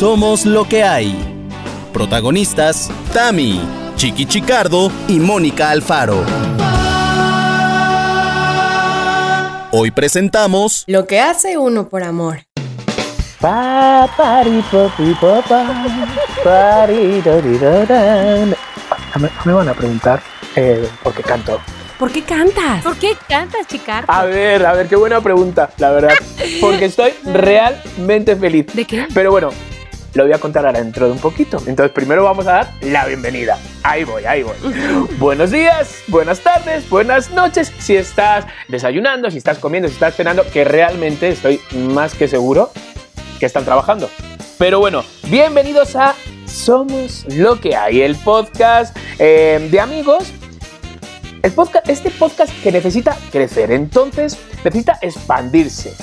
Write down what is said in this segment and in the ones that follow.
Somos lo que hay. Protagonistas, Tami, Chiqui Chicardo y Mónica Alfaro. Hoy presentamos Lo que hace uno por amor. Pa, pari, popi, popa, pari, dori, doran. Me, me van a preguntar eh, por qué canto. ¿Por qué cantas? ¿Por qué cantas, Chicardo? A ver, a ver, qué buena pregunta, la verdad. Porque estoy realmente feliz. ¿De qué? Pero bueno, lo voy a contar ahora dentro de un poquito. Entonces, primero vamos a dar la bienvenida. Ahí voy, ahí voy. Buenos días, buenas tardes, buenas noches. Si estás desayunando, si estás comiendo, si estás cenando, que realmente estoy más que seguro que están trabajando. Pero bueno, bienvenidos a Somos lo que hay, el podcast eh, de amigos. El podcast, este podcast que necesita crecer, entonces necesita expandirse.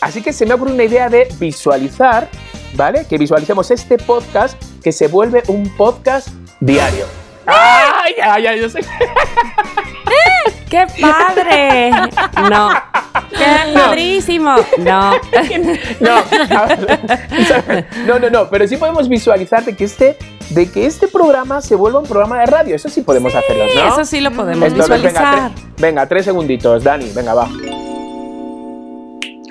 Así que se me ocurre una idea de visualizar, ¿vale? Que visualicemos este podcast que se vuelve un podcast diario. ¡Ay, ay, ay! Yo sé. ¡Qué padre! No. ¡Qué padrísimo! No. No, no, no, no, pero sí podemos visualizar de que este, de que este programa se vuelva un programa de radio. Eso sí podemos hacerlo, ¿no? Eso sí lo podemos Entonces, venga, visualizar. tre- venga, tres segunditos, Dani, venga, va.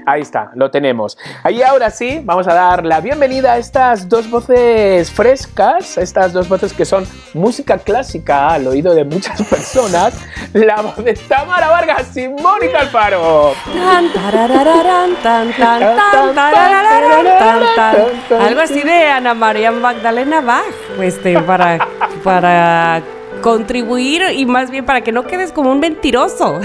Ahí está, lo tenemos. Ahí ahora sí, vamos a dar la bienvenida a estas dos voces frescas, estas dos voces que son música clásica al oído de muchas personas. La voz de Tamara Vargas y Mónica Alfaro. Algo así de Ana María Magdalena Bach, este, para, para contribuir y más bien para que no quedes como un mentiroso.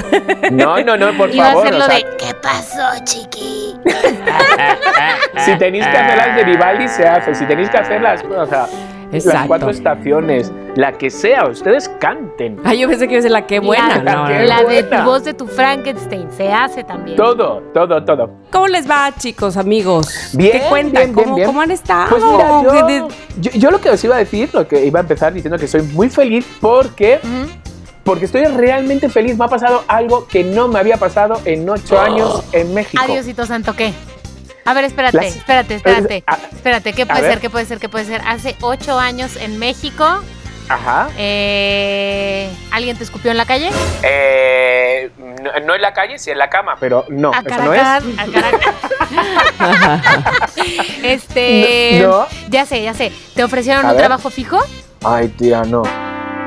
No, no, no, por Iba a favor. hacer o sea, de ¿Qué pasó, chiqui? Si tenéis que hacer las de Vivaldi, se hace. Si tenéis que hacer las, o sea, las cuatro estaciones, la que sea, ustedes canten. Ay, yo pensé que iba a ser la que buena. La, No, la de tu voz de tu Frankenstein se hace también. Todo, todo, todo. ¿Cómo les va, chicos, amigos? Bien, ¿Qué cuentan? bien, bien, ¿Cómo, bien. cómo han estado? Pues mira, yo, ¿Qué de- yo, yo lo que os iba a decir, lo que iba a empezar diciendo que soy muy feliz porque, porque estoy realmente feliz. Me ha pasado algo que no me había pasado en ocho años en México. Adiosito santo, ¿qué? A ver, espérate, Las- espérate, espérate. Espérate, ¿qué a puede ver. ser? ¿Qué puede ser? ¿Qué puede ser? Hace ocho años en México, Ajá. eh, ¿alguien te escupió en la calle? Eh, no, no en la calle, sí en la cama, pero no, a eso no es. A este, No, no. ya sé, ya sé. ¿Te ofrecieron A un ver. trabajo fijo? Ay, tía, no.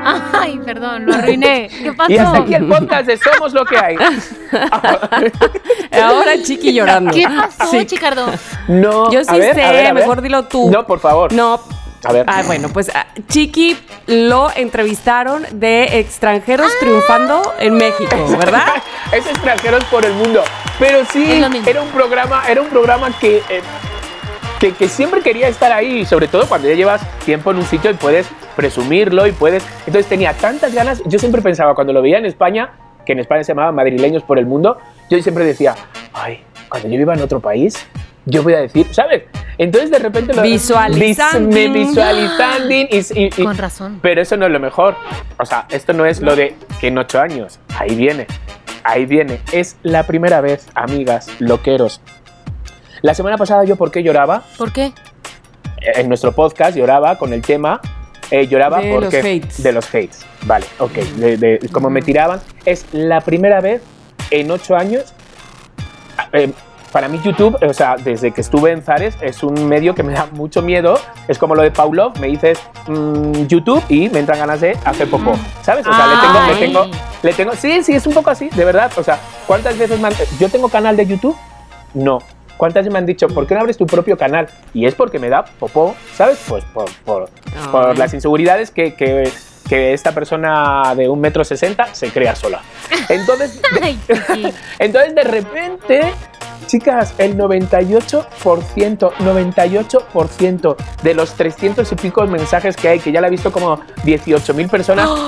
Ay, perdón, lo arruiné. ¿Qué pasó? Y hasta aquí el podcast de Somos lo que hay. Ahora Chiqui llorando. ¿Qué pasó, Sí. Chicardo? No. Yo sí a ver, sé, a ver, a ver. mejor dilo tú. No, por favor. No. A ver. Ah, bueno, pues ah, Chiqui lo entrevistaron de extranjeros triunfando en México, ¿verdad? es extranjeros por el mundo. Pero sí, era un programa, era un programa que, eh, que, que siempre quería estar ahí, sobre todo cuando ya llevas tiempo en un sitio y puedes presumirlo y puedes. Entonces tenía tantas ganas. Yo siempre pensaba cuando lo veía en España, que en España se llamaba Madrileños por el Mundo, yo siempre decía, ay, cuando yo viva en otro país, yo voy a decir, ¿sabes? Entonces de repente lo Visualizando. vis- me visualizando y, y- y- Con razón. pero eso no es lo mejor. O sea, esto no es lo de que en ocho años. Ahí viene. Ahí viene. Es la primera vez, amigas, loqueros. La semana pasada yo, ¿por qué lloraba? ¿Por qué? En nuestro podcast lloraba con el tema. Eh, lloraba De porque. los hates. De los hates. Vale, ok. De, de cómo me tiraban. Es la primera vez en ocho años. eh, para mí YouTube, o sea, desde que estuve en Zares, es un medio que me da mucho miedo. Es como lo de Pavlov, me dices mm, YouTube y me entran ganas de hacer popó. ¿Sabes? O sea, le tengo, le tengo, le tengo... Sí, sí, es un poco así, de verdad. O sea, ¿cuántas veces me han... ¿Yo tengo canal de YouTube? No. ¿Cuántas me han dicho, ¿por qué no abres tu propio canal? Y es porque me da popó, ¿sabes? Pues por, por, las inseguridades que, que, que esta persona de un metro sesenta se crea sola. Entonces, entonces de repente, chicas, el 98%, 98% de los 300 y pico mensajes que hay, que ya la he visto como 18 mil personas.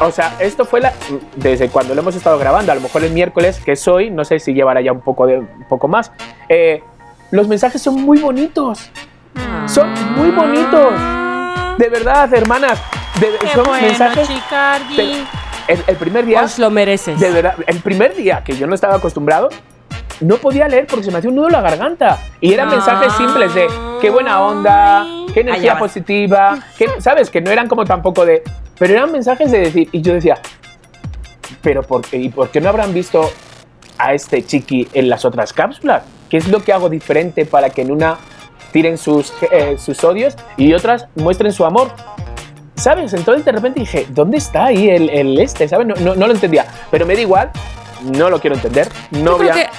O sea, esto fue la, desde cuando lo hemos estado grabando, a lo mejor el miércoles, que es hoy, no sé si llevará ya un poco, de, un poco más. eh, los mensajes son muy bonitos. Son muy bonitos. De verdad, hermanas. de- Qué son bueno, mensajes. El, el primer día. Os lo mereces. De verdad, el primer día que yo no estaba acostumbrado, no podía leer porque se me hacía un nudo en la garganta. Y eran mensajes simples de, qué buena onda, qué energía positiva, que, ¿sabes? Que no eran como tampoco de... Pero eran mensajes de decir, y yo decía, pero ¿por qué, ¿y por qué no habrán visto a este chiqui en las otras cápsulas? ¿Qué es lo que hago diferente para que en una tiren sus, eh, sus odios y otras muestren su amor? ¿Sabes? Entonces de repente dije, ¿dónde está ahí el, el este? ¿Sabes? No, no, no lo entendía. Pero me da igual, no lo quiero entender. No voy a...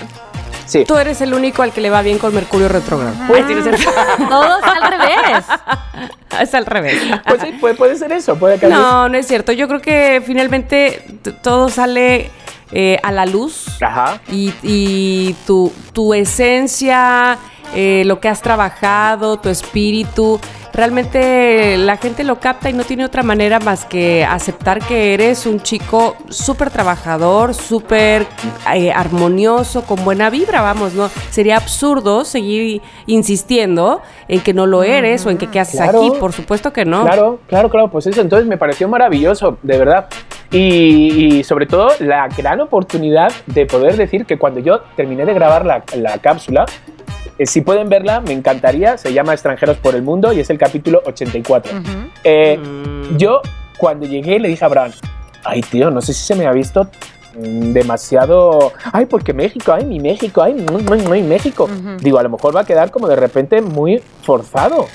Sí. tú eres el único al que le va bien con Mercurio retrógrado. Pues tienes el- Todos al revés. es al revés. Pues sí, puede, puede ser eso. Puede veces- No, no es cierto. Yo creo que finalmente todo sale eh, a la luz Ajá. y, y tu, tu esencia, eh, lo que has trabajado, tu espíritu, realmente la gente lo capta y no tiene otra manera más que aceptar que eres un chico súper trabajador, súper eh, armonioso, con buena vibra, vamos, ¿no? Sería absurdo seguir insistiendo en que no lo eres o en que qué haces Claro. aquí, por supuesto que no. Claro, claro, claro, pues eso, entonces me pareció maravilloso, de verdad. Y, y sobre todo la gran oportunidad de poder decir que cuando yo terminé de grabar la, la cápsula, eh, si pueden verla, me encantaría, se llama Extranjeros por el Mundo y es el capítulo 84. Ujú. Eh, Mm. yo cuando llegué le dije a Abraham, ay tío, no sé si se me ha visto demasiado, ay porque México, ay mi México, ay muy, muy, muy México. Digo, a lo mejor va a quedar como de repente muy forzado.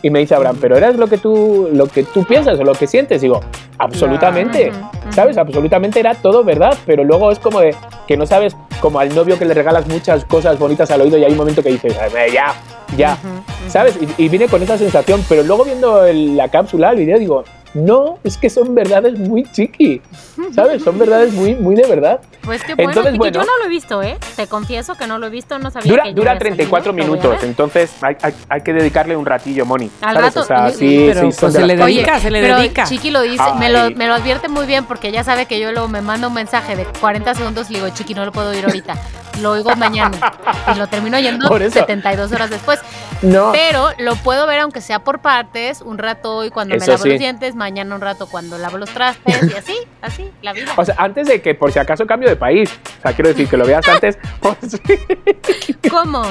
Y me dice Abraham, pero eres lo que tú, lo que tú piensas o lo que sientes. Digo, absolutamente. ¿Sabes? Absolutamente era todo verdad, pero luego es como de que no sabes, como al novio que le regalas muchas cosas bonitas al oído y hay un momento que dices, "Eh, ya, ya. Ujú, ujú. ¿Sabes? Y, y vine con esa sensación, pero luego viendo el- la cápsula, el video, digo, no, es que son verdades muy chiqui, ¿sabes? Son verdades muy, muy de verdad. Pues qué bueno, Entonces, bueno. yo no lo he visto, ¿eh? Te confieso que no lo he visto, no sabía Dura, que dura había 34 salido, minutos, entonces hay, hay- hay que dedicarle un ratillo, Moni. Al ¿sabes? rato, o sea, sí, pero, sí, pues, son de se le dedica, se le pero dedica. Chiqui lo dice, me lo, me lo advierte muy bien porque ya sabe que yo luego me manda un mensaje de 40 segundos y digo, Chiqui, no lo puedo oír ahorita, lo oigo mañana. Y lo termino oyendo Por eso. 72 horas después. No, Pero lo puedo ver aunque sea por partes, un rato hoy cuando me lavo sí. los dientes, mañana un rato cuando lavo los trastes y así, así, la vida. o sea, antes de que por si acaso cambio de país, o sea, quiero decir que lo veas antes, pues, ¿Cómo?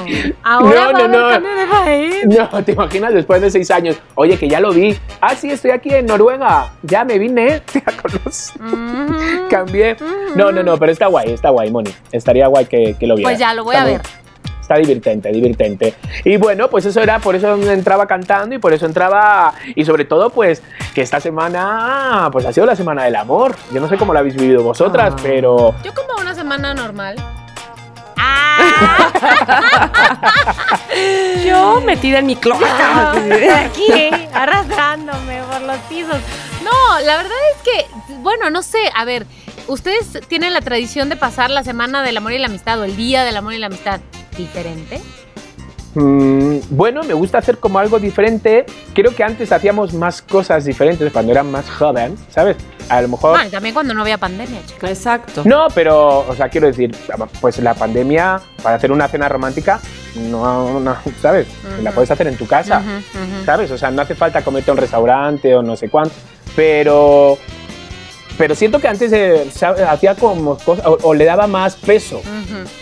Ahora No, va a no, haber no. cambio de país. no, te imaginas después de seis años, oye, que ya lo vi, ah, sí, estoy aquí en Noruega, ya me vine, ya conozco, Ujú. cambié. No, no, no, pero está guay, está guay, Moni, estaría guay que, que lo vieras. Pues ya lo voy Está a muy- ver. Está divertente, divertente. Y bueno, pues eso era, por eso entraba cantando y por eso entraba, y sobre todo, pues, que esta semana, pues ha sido la semana del amor. Yo no sé cómo la habéis vivido vosotras, Ah. pero Yo como una semana normal. ¡Ah! Yo metida en mi cloaca. Aquí, arrastrándome por los pisos. No, la verdad es que, bueno, no sé, a ver, ustedes tienen la tradición de pasar la semana del amor y la amistad o el día del amor y la amistad diferente. mm, bueno, me gusta hacer como algo diferente. Creo que antes hacíamos más cosas diferentes cuando eran más jóvenes, ¿sabes? A lo mejor... Bueno, y también cuando no había pandemia, chicos. Exacto. No, pero, o sea, quiero decir, pues la pandemia, para hacer una cena romántica, no, no ¿sabes? La puedes hacer en tu casa. ¿sabes? O sea, no hace falta comerte a un restaurante o no sé cuánto, pero pero siento que antes eh, hacía como cosas o, o le daba más peso.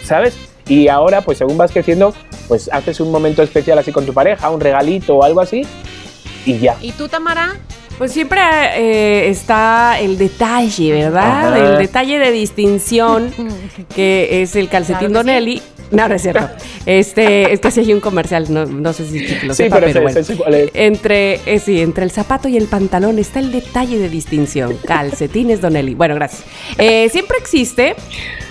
¿sabes? Y ahora, pues según vas creciendo, pues haces un momento especial así con tu pareja, un regalito o algo así, y ya. ¿Y tú, Tamara? Pues siempre eh, está el detalle, ¿verdad? Ajá. El detalle de distinción, que es el calcetín Claro que sí. Donelli. No, no es cierto. Este, es que hay un comercial, no, no sé si lo sí, sepa, pero, pero, sé- bueno. sé-. Entre, eh, sí, entre el zapato y el pantalón está el detalle de distinción. Calcetines Donelli. Bueno, gracias. Eh, siempre existe,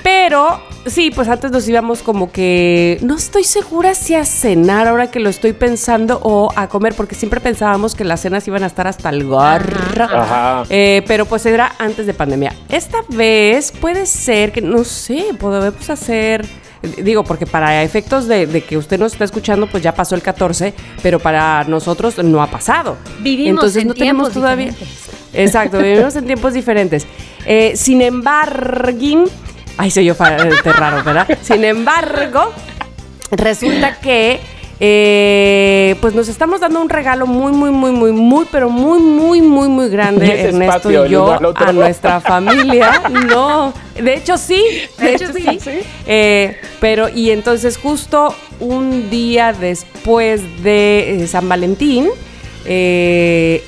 pero sí, pues antes nos íbamos como que no estoy segura si a cenar ahora que lo estoy pensando o a comer, porque siempre pensábamos que las cenas iban a estar hasta el Ajá. Eh, pero pues era antes de pandemia. Esta vez puede ser que, no sé, podemos hacer, digo, porque para efectos de, de que usted nos está escuchando, pues ya pasó el 14, pero para nosotros no ha pasado. Vivimos Entonces en no tenemos tiempos todavía... diferentes. Exacto, vivimos en tiempos diferentes. Eh, sin embargo, ay, soy yo este raro, ¿verdad? Sin embargo, resulta que eh, pues nos estamos dando un regalo muy, muy, muy, muy, muy, pero muy, muy, muy, muy grande, Ernesto espacio, y yo, a nuestra familia. No, de hecho sí, de, hecho, sí. Eh, pero, y entonces justo un día después de eh, San Valentín, eh,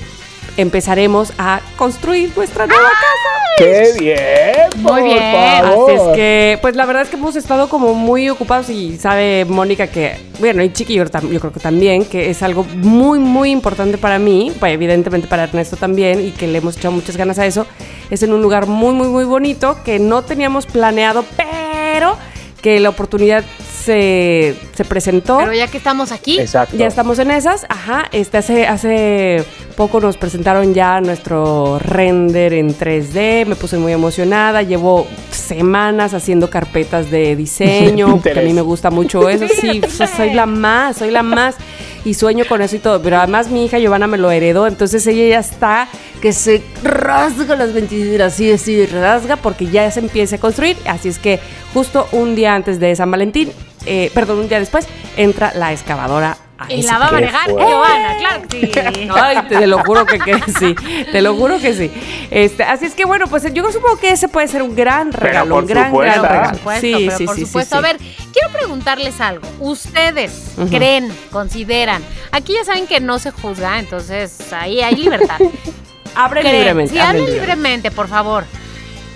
empezaremos a construir nuestra nueva casa. ¡Qué bien! Muy por bien. favor. Así es que, pues la verdad es que hemos estado como muy ocupados y sabe Mónica que, bueno, y Chiqui yo creo que también, que es algo muy, muy importante para mí, pues, evidentemente para Ernesto también, y que le hemos echado muchas ganas a eso. Es en un lugar muy, muy, muy bonito que no teníamos planeado, pero que la oportunidad se, se presentó. Pero ya que estamos aquí, Exacto. Ya estamos en esas, ajá. Este hace, hace poco nos presentaron ya nuestro render en 3D. Me puse muy emocionada. Llevo semanas haciendo carpetas de diseño. porque a mí me gusta mucho eso. Sí, so- soy la más, soy la más. Y sueño con eso y todo. Pero además mi hija Giovanna me lo heredó. Entonces ella ya está que se rasga las ventiduras. Así, así, rasga porque ya se empieza a construir. Así es que justo un día antes de San Valentín, eh, perdón, un día después, entra la excavadora y la va a manejar. Giovanna, claro que sí. Ay, te, lo juro que, que sí, te lo juro que sí. Este, así es que bueno, pues yo supongo que ese puede ser un gran regalo, por un gran, supuesto. gran Por regalo. supuesto, sí, pero sí, por sí, supuesto. sí. A ver, quiero preguntarles algo. ¿Ustedes creen, consideran? Aquí ya saben que no se juzga, entonces ahí hay libertad. abre ¿Creen? libremente. Sí, abre libremente, por favor.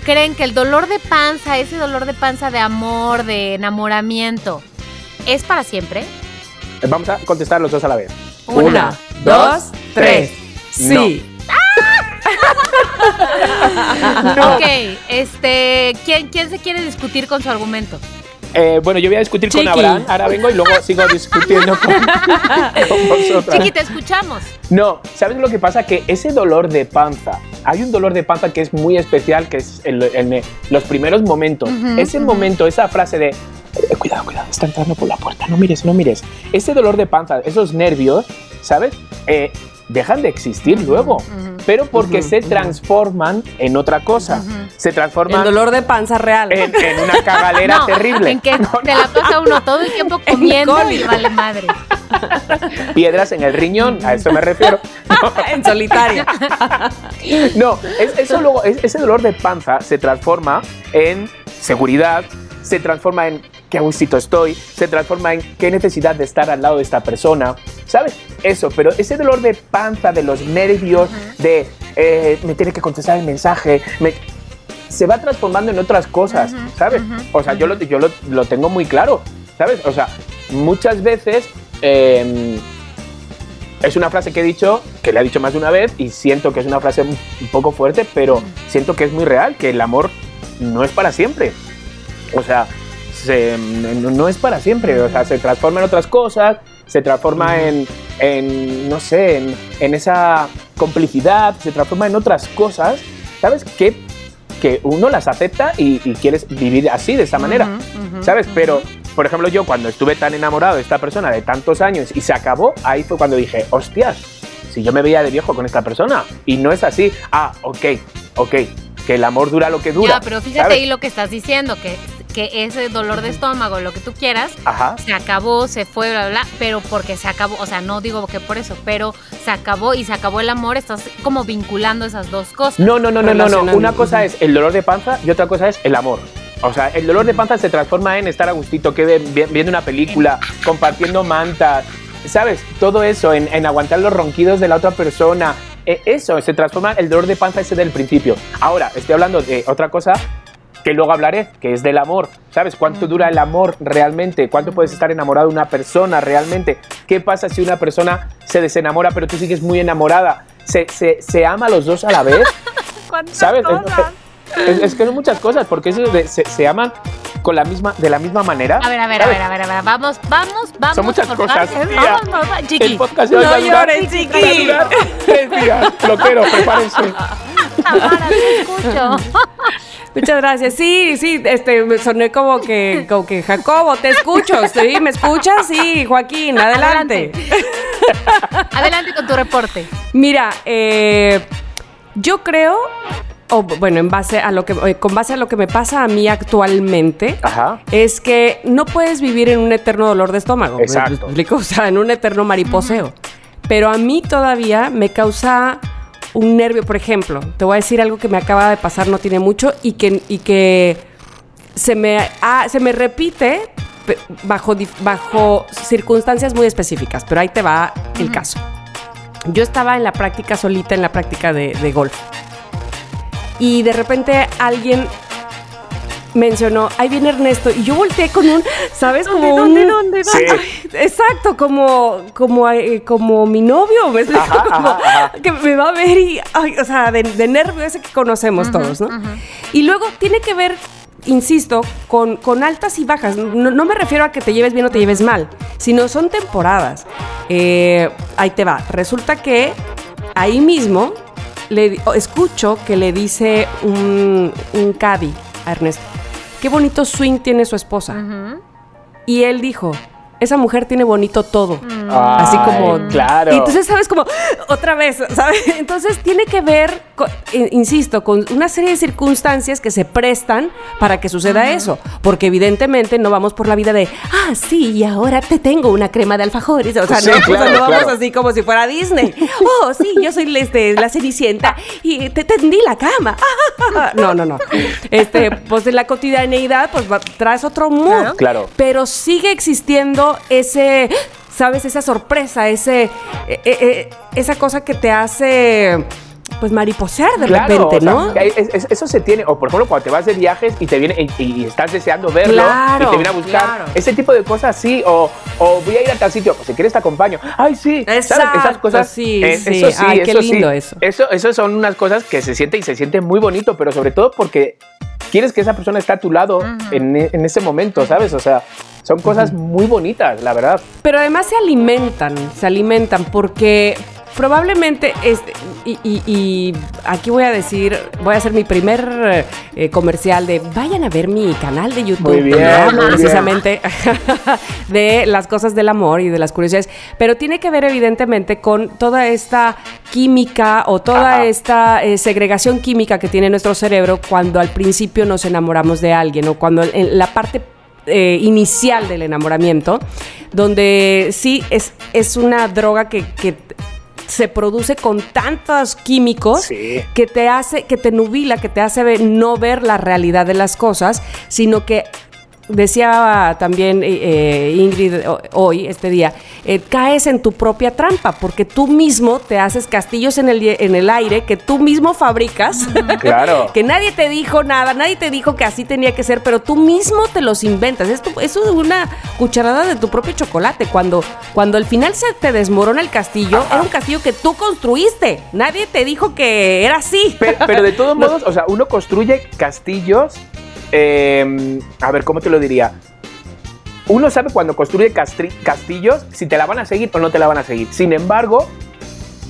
¿Creen que el dolor de panza, ese dolor de panza de amor, de enamoramiento, es para siempre? Vamos a contestar los dos a la vez. Una, dos, tres. Sí. Ok, este, ¿quién, ¿quién se quiere discutir con su argumento? Eh, bueno, yo voy a discutir Chiqui. con Abraham, ahora vengo y luego sigo discutiendo con, con vosotras. Chiqui, te escuchamos. No, ¿sabes lo que pasa? Que ese dolor de panza, hay un dolor de panza que es muy especial, que es en, en los primeros momentos. Ujú, ese ujú. momento, esa frase de, "Eh, cuidado, cuidado, está entrando por la puerta, no mires, no mires. Ese dolor de panza, esos nervios, ¿sabes? Eh, dejan de existir luego, pero porque se transforman en otra cosa. Se transforman dolor de panza real. en, en una cagalera No, terrible. En que te la pasa uno todo el tiempo comiendo y vale madre. Piedras en el riñón, a eso me refiero. en solitaria. No, es- eso luego, es- ese dolor de panza se transforma en seguridad, se transforma en qué gustito estoy, se transforma en qué necesidad de estar al lado de esta persona, ¿sabes? Eso, pero ese dolor de panza, de los nervios, de eh, me tiene que contestar el mensaje, me- se va transformando en otras cosas, ¿sabes? O sea, yo, lo, yo lo, lo tengo muy claro, ¿sabes? O sea, muchas veces... eh, es una frase que he dicho, que le he dicho más de una vez y siento que es una frase un un poco fuerte, pero siento que es muy real, que el amor no es para siempre. O sea, se- no no es para siempre, o sea, se transforma en otras cosas, se transforma en, en, no sé, en, en esa complicidad, se transforma en otras cosas, ¿sabes? Que, que uno las acepta y, y quieres vivir así, de esa manera. ¿Sabes? Pero, por ejemplo, yo cuando estuve tan enamorado de esta persona de tantos años y se acabó, ahí fue cuando dije, hostias, si yo me veía de viejo con esta persona y no es así, ah, ok, ok, que el amor dura lo que dura. Ya, pero fíjate ¿sabes? ahí lo que estás diciendo, que, que ese dolor de estómago, lo que tú quieras, Ajá. se acabó, se fue, bla, bla, bla, pero porque se acabó, o sea, no digo que por eso, pero se acabó y se acabó el amor, estás como vinculando esas dos cosas. No, no, no, no, no, no. Una cosa es el dolor de panza y otra cosa es el amor. O sea, el dolor de panza se transforma en estar a gustito, que viendo una película, compartiendo mantas, ¿sabes? Todo eso, en, en aguantar los ronquidos de la otra persona. Eh, eso, se transforma el dolor de panza ese del principio. Ahora, estoy hablando de otra cosa que luego hablaré, que es del amor. ¿Sabes cuánto dura el amor realmente? ¿Cuánto puedes estar enamorado de una persona realmente? ¿Qué pasa si una persona se desenamora pero tú sigues muy enamorada? ¿Se, se, se ama a los dos a la vez? ¿Cuántas ¿Sabes? cosas? Es, es que son muchas cosas, porque eso de- se, se aman con la misma, de la misma manera. A ver, a ver, a ver, a ver, a ver, vamos, vamos, vamos. Son muchas por cosas, partes. Vamos, vamos, vamos, El chiqui. podcast No va a durar- llores, va a chiqui. durar tres días. Loquero, prepárense. Tamara, te escucho. Muchas gracias. Sí, sí, este, me soné como que, como que Jacobo, te escucho. Sí, ¿me escuchas? Sí, Joaquín, adelante. Adelante con tu reporte. Mira, eh, yo creo o bueno, en base a lo que, eh, con base a lo que me pasa a mí actualmente, Ajá. es que no puedes vivir en un eterno dolor de estómago. ¿me Exacto. explico? O sea, en un eterno mariposeo. Pero a mí todavía me causa un nervio. Por ejemplo, te voy a decir algo que me acaba de pasar no tiene mucho y que, y que se, me, ah, se me repite bajo, bajo circunstancias muy específicas. Pero ahí te va el caso. Yo estaba en la práctica solita, en la práctica de, de golf. Y de repente alguien mencionó, ahí viene Ernesto, y yo volteé con un, ¿sabes? Como ¿Dónde, un- dónde, dónde? Sí. Ay, Exacto, como, como, eh, como mi novio, ¿me? Ajá, Como ajá, ajá. que me va a ver y, ay, o sea, de, de nervio ese que conocemos todos, ¿no? Y luego tiene que ver, insisto, con, con altas y bajas. No, no me refiero a que te lleves bien o te lleves mal, sino son temporadas. Eh, ahí te va. Resulta que ahí mismo le, di- o escucho que le dice un, un caddy a Ernesto, qué bonito swing tiene su esposa. Y él dijo, esa mujer tiene bonito todo. Mm. Así como... Claro. Y entonces, ¿sabes? Como, otra vez, ¿sabes? Entonces tiene que ver, con- eh, insisto, con una serie de circunstancias que se prestan para que suceda eso. Porque evidentemente no vamos por la vida de, ah, sí, y ahora te tengo una crema de alfajores. O sea, Sí, no, o sea, claro, no vamos así como si fuera Disney. Oh, sí, yo soy este, la cenicienta y te tendí la cama. No, no, no. Este, pues en la cotidianeidad, pues traes otro mood. Claro. Pero sigue existiendo ese, ¿sabes? Esa sorpresa, ese, eh, eh, esa cosa que te hace, pues, mariposear de Claro, repente, o sea, ¿no? que es- es- eso se tiene, o por ejemplo, cuando te vas de viajes y te viene y, y estás deseando verlo Claro, y te viene a buscar claro. ese tipo de cosas, sí, o, o voy a ir a tal sitio, pues si quieres te acompaño. Ay, sí, ¿sabes? Esas cosas. sí, eh, sí. Eso sí, Ay, qué eso lindo sí. eso. Eso, eso son unas cosas que se siente y se siente muy bonito, pero sobre todo porque quieres que esa persona esté a tu lado en, en ese momento, ¿sabes? O sea, son cosas muy bonitas, la verdad. Pero además se alimentan, se alimentan porque probablemente, este, y, y- y aquí voy a decir, voy a hacer mi primer eh, comercial de vayan a ver mi canal de YouTube. Muy bien, bien. precisamente de las cosas del amor y de las curiosidades. Pero tiene que ver evidentemente con toda esta química o toda Ajá. esta eh, segregación química que tiene nuestro cerebro cuando al principio nos enamoramos de alguien o cuando en la parte eh, inicial del enamoramiento, donde sí es, es una droga que, que se produce con tantos químicos Sí. que te hace, que te nubila, que te hace ver- no ver la realidad de las cosas, sino que decía también eh, eh, Ingrid ho- hoy, este día, eh, caes en tu propia trampa, porque tú mismo te haces castillos en el, en el aire que tú mismo fabricas. Claro. que nadie te dijo nada, nadie te dijo que así tenía que ser, pero tú mismo te los inventas. Esto, eso es una cucharada de tu propio chocolate. Cuando, cuando al final se te desmorona el castillo, era un castillo que tú construiste. Nadie te dijo que era así. Pero, pero de todos modos, o sea, uno construye castillos. Eh, a ver, ¿cómo te lo diría? Uno sabe cuando construye castillos si te la van a seguir o no te la van a seguir. Sin embargo,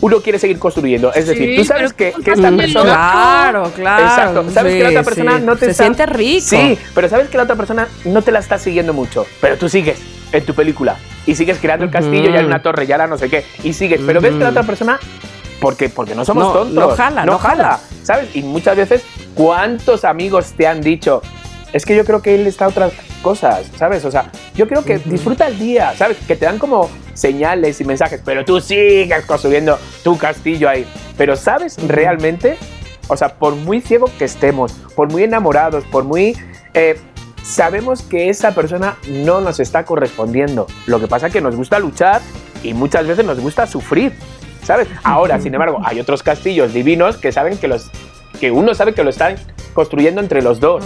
uno quiere seguir construyendo. Es decir, Sí, tú sabes que, que esta persona. Claro, claro. Exacto. Sabes Sí, que la otra persona sí. no te Se está- siente rico. Sí, pero sabes que la otra persona no te la está siguiendo mucho. Pero tú sigues en tu película. Y sigues creando el castillo, ya hay una torre, ya la no sé qué. Y sigues. Pero ves que la otra persona. Porque, porque no somos No, tontos. no jala, no jala. ¿Sabes? Y muchas veces, ¿cuántos amigos te han dicho? Es que yo creo que él está a otras cosas, ¿sabes? O sea, yo creo que disfruta el día, ¿sabes? Que te dan como señales y mensajes, pero tú sigues construyendo tu castillo ahí. Pero ¿sabes realmente? O sea, por muy ciego que estemos, por muy enamorados, por muy... eh, sabemos que esa persona no nos está correspondiendo. Lo que pasa es que nos gusta luchar y muchas veces nos gusta sufrir, ¿sabes? Ahora, sin embargo, hay otros castillos divinos que saben que los que uno sabe que lo están construyendo entre los dos.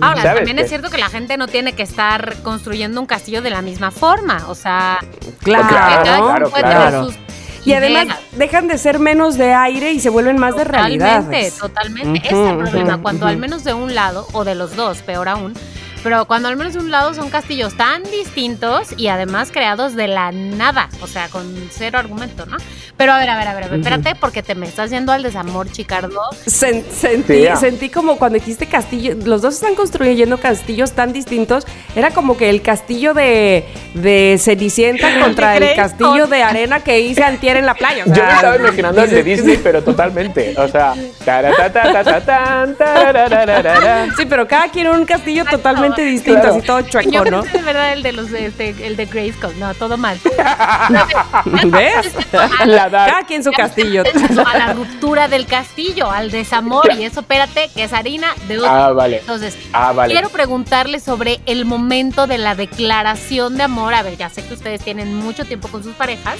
Ahora, ¿Sabes también es cierto que la gente no tiene que estar construyendo un castillo de la misma forma. O sea, Claro, quien claro, puede claro. tener sus Y además dejan de ser menos de aire y se vuelven más de realidad. Totalmente, totalmente. Ese es el problema. Cuando al menos de un lado, o de los dos, peor aún, pero cuando al menos de un lado son castillos tan distintos y además creados de la nada, o sea, con cero argumento, ¿no? Pero a ver, a ver, a ver, espérate, porque te me estás yendo al desamor, Chicardo. Sen- sentí, sentí como cuando dijiste castillo, los dos están construyendo castillos tan distintos. Era como que el castillo de, de Cenicienta contra el castillo con- de arena que hice antier en la playa. o Yo sea, me estaba imaginando el de Disney, pero totalmente. O sea. Sí, pero cada quien un castillo totalmente distinto, Claro. así todo Yo chueco, ¿no? pensé de verdad el de los de este, el de Grayskull, no, todo mal. ¿Ves? La edad. Cada quien su castillo. a la ruptura del castillo, al desamor y eso, espérate, que es harina de otro. Ah, vale. Entonces, Ah, vale. quiero preguntarle sobre el momento de la declaración de amor. A ver, ya sé que ustedes tienen mucho tiempo con sus parejas,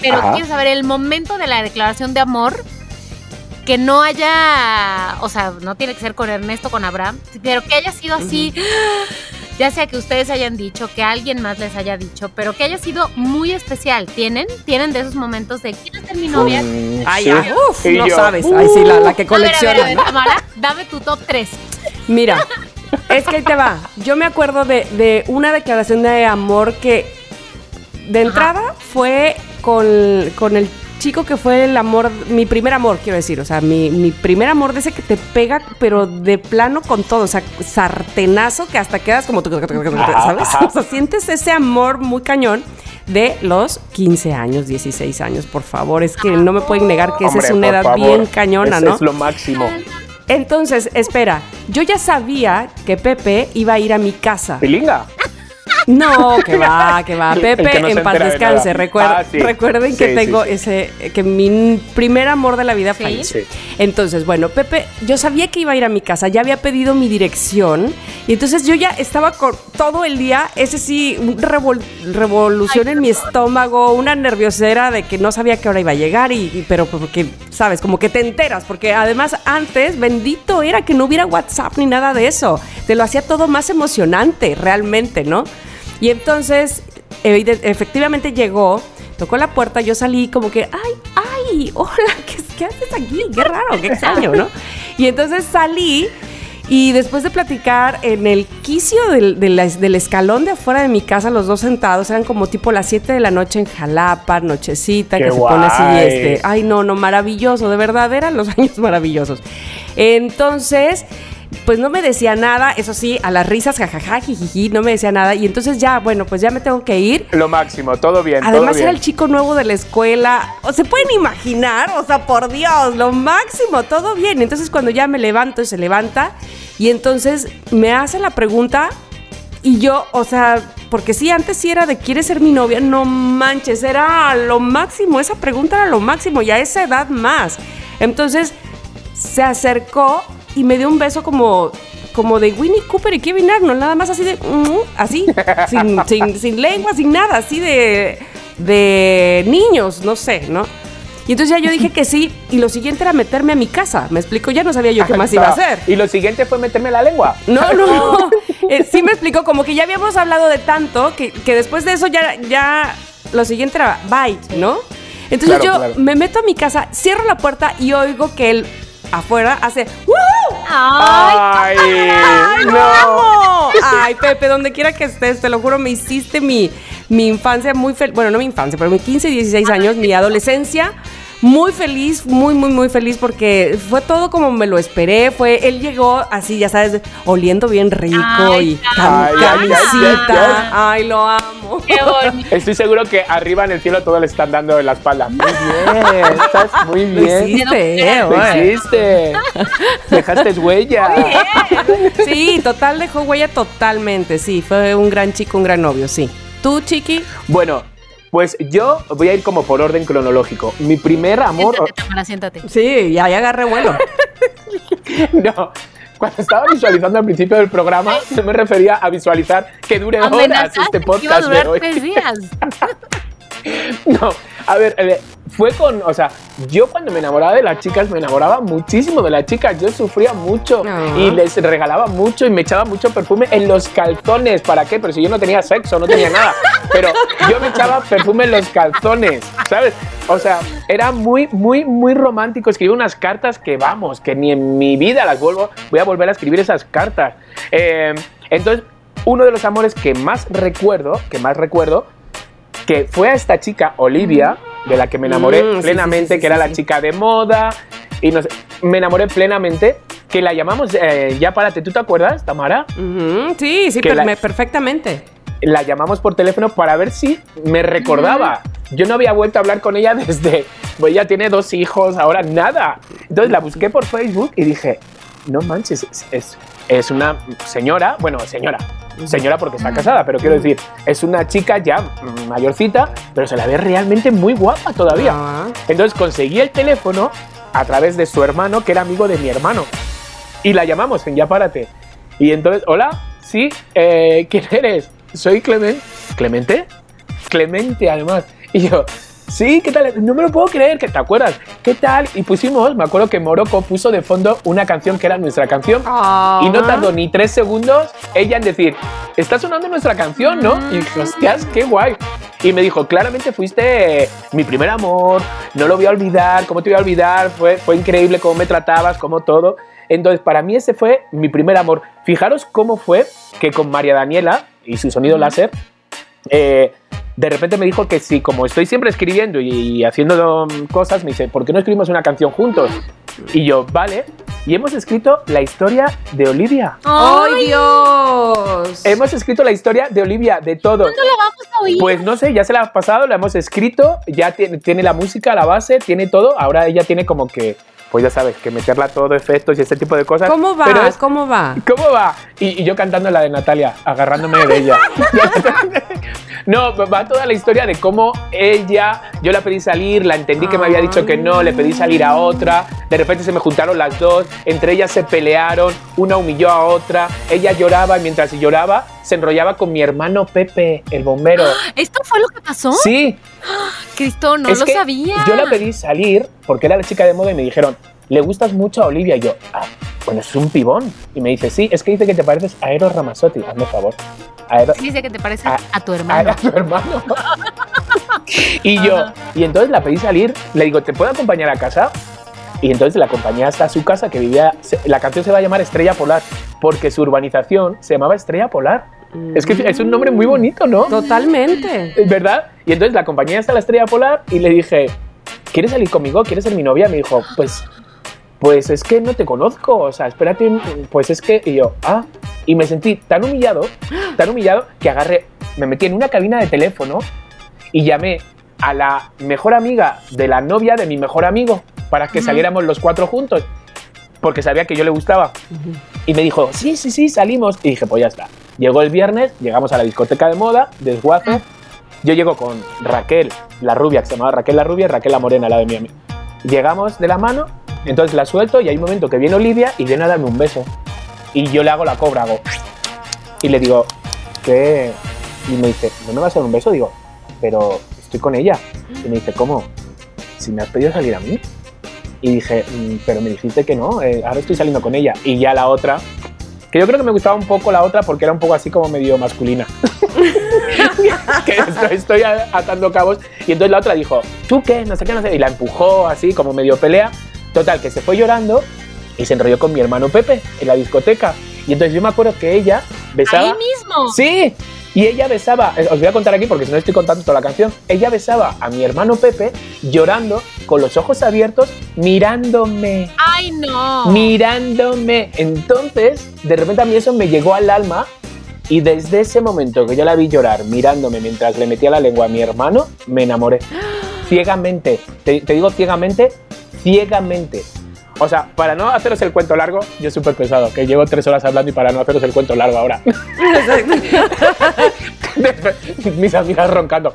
pero Ajá. quiero saber el momento de la declaración de amor que no haya, o sea, no tiene que ser con Ernesto, con Abraham, pero que haya sido así, ya sea que ustedes hayan dicho, que alguien más les haya dicho, pero que haya sido muy especial. ¿Tienen? ¿Tienen de esos momentos de quién es mi novia? Ay, sí. uf, no yo, sabes. Ay, sí, la, la que A ver, a ver, a colecciona. Tamara, dame tu top 3. Mira, es que ahí te va. Yo me acuerdo de, de una declaración de amor que de entrada fue con, con el chico que fue el amor, mi primer amor, quiero decir. O sea, mi, mi primer amor de ese que te pega, pero de plano con todo. O sea, sartenazo que hasta quedas como, ¿sabes? O sea, sientes ese amor muy cañón de los 15 años, 16 años, por favor. Es que no me pueden negar que esa Hombre, es una edad favor. bien cañona, Ese ¿no? Es lo máximo. Entonces, espera, yo ya sabía que Pepe iba a ir a mi casa. ¿Pilinga? No, que va, que va. Pepe, que no en paz de descanse. Recuer- Ah, sí. Recuerden que Sí, tengo sí. ese, que mi primer amor de la vida Sí. falleció. Sí. Entonces, bueno, Pepe, yo sabía que iba a ir a mi casa, ya había pedido mi dirección y entonces yo ya estaba con todo el día, ese sí, un revol- revolución en mi estómago, una nerviosera de que no sabía qué hora iba a llegar y, y- pero porque, sabes, como que te enteras, porque además antes, bendito era que no hubiera WhatsApp ni nada de eso, te lo hacía todo más emocionante, realmente, ¿no? Y entonces, efectivamente llegó, tocó la puerta, yo salí como que, ay, ay, hola, ¿qué, qué haces aquí? Qué raro, qué extraño, ¿no? Y entonces salí y después de platicar en el quicio del, del escalón de afuera de mi casa, los dos sentados, eran como tipo las 7 de la noche en Jalapa, nochecita, Qué que se pone así, este, ay no, no, maravilloso, de verdad, eran los años maravillosos. Entonces, pues no me decía nada, eso sí, a las risas, jajaja, jijiji, no me decía nada. Y entonces ya, bueno, pues ya me tengo que ir. Lo máximo, todo bien, Además todo era bien. el chico nuevo de la escuela. ¿O se pueden imaginar? O sea, por Dios, lo máximo, todo bien. Entonces cuando ya me levanto, se levanta y entonces me hace la pregunta y yo, o sea, porque sí, antes sí era de ¿quieres ser mi novia? No manches, era lo máximo, esa pregunta era lo máximo y a esa edad más. Entonces se acercó y me dio un beso como, como de Winnie Cooper y Kevin Arnold, nada más así de, así, sin, sin, sin lengua, sin nada, así de, de niños, no sé, ¿no? Y entonces ya yo dije que sí, y lo siguiente era meterme a mi casa, me explico, ya no sabía yo qué más iba a hacer. Y lo siguiente fue meterme la lengua. No, no, eh, sí me explicó, como que ya habíamos hablado de tanto que, que después de eso ya, ya lo siguiente era bye, ¿no? Entonces Claro, yo claro. me meto a mi casa, cierro la puerta y oigo que él afuera hace ¡Woo! Ay, Ay, ¡Ay, lo no. amo! Ay, Pepe, donde quiera que estés, te lo juro, me hiciste mi, mi infancia muy feliz. Bueno, no mi infancia, pero mi 15, 16 años, mi adolescencia. Muy feliz, muy, muy, muy feliz porque fue todo como me lo esperé. Fue, él llegó así, ya sabes, oliendo bien rico Ay, y ay, ay, ay, camisita. Ay, lo amo. qué bonito. Estoy seguro que arriba en el cielo todo le están dando en la espalda. Muy bien, estás muy Lo bien. hiciste, eh, Lo hiciste. Dejaste huella. Sí, total, dejó huella totalmente, sí. Fue un gran chico, un gran novio, sí. ¿Tú, Chiqui? Bueno, pues yo voy a ir como por orden cronológico. Mi primer amor. Siéntate, Tamara, siéntate. Sí, ya, ya agarré vuelo. No. Cuando estaba visualizando al principio del programa, no me refería a visualizar que dure horas este que iba a podcast de durar hoy. tres días. No, a ver, eh, fue con, o sea, yo cuando me enamoraba de las chicas, me enamoraba muchísimo de las chicas, yo sufría mucho Ah. y les regalaba mucho y me echaba mucho perfume en los calzones, ¿para qué? Pero si yo no tenía sexo, no tenía nada, pero yo me echaba perfume en los calzones, ¿sabes? O sea, era muy, muy, muy romántico, escribí unas cartas que vamos, que ni en mi vida las vuelvo, voy a volver a escribir esas cartas. Eh, entonces, uno de los amores que más recuerdo, que más recuerdo, que fue a esta chica, Olivia, de la que me enamoré Mm, plenamente, sí, sí, que era la chica de moda, y no sé, me enamoré plenamente, que la llamamos, eh, ya párate, ¿tú te acuerdas, Tamara? Sí, sí, Que per- la- me- perfectamente. La llamamos por teléfono para ver si me recordaba. Yo no había vuelto a hablar con ella desde, pues ella tiene dos hijos, ahora nada. Entonces la busqué por Facebook y dije, no manches, es, es, es una señora, bueno, señora, señora porque está casada, pero quiero decir, es una chica ya mayorcita, pero se la ve realmente muy guapa todavía. Ah. Entonces conseguí el teléfono a través de su hermano, que era amigo de mi hermano. Y la llamamos en Ya Párate. Y entonces, hola, sí, eh, ¿quién eres? Soy Clemente. ¿Clemente? Clemente, además. Y yo, sí, ¿qué tal? No me lo puedo creer, que te acuerdas. ¿Qué tal? Y pusimos, me acuerdo que Morocco puso de fondo una canción que era nuestra canción. Ah. Y no tardó ni tres segundos ella en decir, está sonando nuestra canción, ¿no? Y dije, hostias, qué guay. Y me dijo, claramente fuiste mi primer amor, no lo voy a olvidar, ¿cómo te voy a olvidar? Fue, fue increíble cómo me tratabas, cómo todo. Entonces, para mí ese fue mi primer amor. Fijaros cómo fue que con María Daniela y su sonido láser, eh, de repente me dijo que sí, como estoy siempre escribiendo y haciendo cosas, me dice, ¿por qué no escribimos una canción juntos? Y yo, vale. Y hemos escrito la historia de Olivia. ¡Ay, Dios! Hemos escrito la historia de Olivia, de todo. ¿Cuándo la vamos a oír? Pues no sé, ya se la ha pasado, la hemos escrito, ya tiene, tiene la música, la base, tiene todo. Ahora ella tiene como que, pues ya sabes, que meterla todo, efectos y este tipo de cosas. ¿Cómo va? Pero es- ¿Cómo va? ¿Cómo va? Y, y yo cantando la de Natalia, agarrándome de ella. no, va toda la historia de cómo ella, yo la pedí salir, la entendí que me había dicho que no, le pedí salir a otra, de repente se me juntaron las dos, entre ellas se pelearon, una humilló a otra, ella lloraba y mientras lloraba se enrollaba con mi hermano Pepe, el bombero. ¿Esto fue lo que pasó? Sí, Cristo, no es lo sabía. Yo la pedí salir porque era la chica de moda y me dijeron, ¿le gustas mucho a Olivia? Y yo, ah, bueno, es un pibón. Y me dice, sí, es que dice que te pareces a Eros Ramazzotti. Hazme favor. Dice que te parece Ah, a tu a hermano. a tu hermano. y yo, Ajá. y entonces la pedí salir. Le digo, ¿te puedo acompañar a casa? Y entonces la acompañé hasta su casa, que vivía. La canción se va a llamar Estrella Polar, porque su urbanización se llamaba Estrella Polar. Es que es un nombre muy bonito, ¿no? Totalmente. ¿verdad? Y entonces la acompañé hasta la estrella polar y le dije, ¿quieres salir conmigo? ¿Quieres ser mi novia? Me dijo, pues, pues es que no te conozco, o sea, espérate, pues es que, y yo, ah, y me sentí tan humillado, tan humillado, que agarré, me metí en una cabina de teléfono y llamé a la mejor amiga de la novia de mi mejor amigo para que saliéramos los cuatro juntos, porque sabía que yo le gustaba. Y me dijo, sí, sí, sí, salimos. Y dije, pues ya está. Llegó el viernes, llegamos a la discoteca de moda, desguace. Yo llego con Raquel, la rubia, que se llamaba Raquel la rubia, Raquel la morena, la de mi amigo. Llegamos de la mano, entonces la suelto y hay un momento que viene Olivia y viene a darme un beso. Y yo le hago la cobra, hago. Y le digo, ¿qué? Y me dice, ¿no me vas a dar un beso? Digo, pero estoy con ella. Y me dice, ¿cómo? Si me has pedido salir a mí. Y dije, "Mm, pero me dijiste que no, eh, ahora estoy saliendo con ella. Y ya la otra, que yo creo que me gustaba un poco la otra porque era un poco así como medio masculina. que estoy, estoy atando cabos. Y entonces la otra dijo, ¿tú qué? No sé qué, no sé. Y la empujó así como medio pelea. Total, que se fue llorando y se enrolló con mi hermano Pepe en la discoteca. Y entonces yo me acuerdo que ella besaba... Ahí mismo. Sí, y ella besaba, eh, os voy a contar aquí porque si no estoy contando toda la canción, ella besaba a mi hermano Pepe llorando, con los ojos abiertos, mirándome, Ay, no. mirándome. Entonces, de repente a mí eso me llegó al alma y desde ese momento que yo la vi llorar mirándome mientras le metía la lengua a mi hermano, me enamoré. Ciegamente, te, te digo ciegamente, ciegamente. O sea, para no haceros el cuento largo, yo súper pesado, que llevo tres horas hablando y para no haceros el cuento largo ahora. Mis amigas roncando.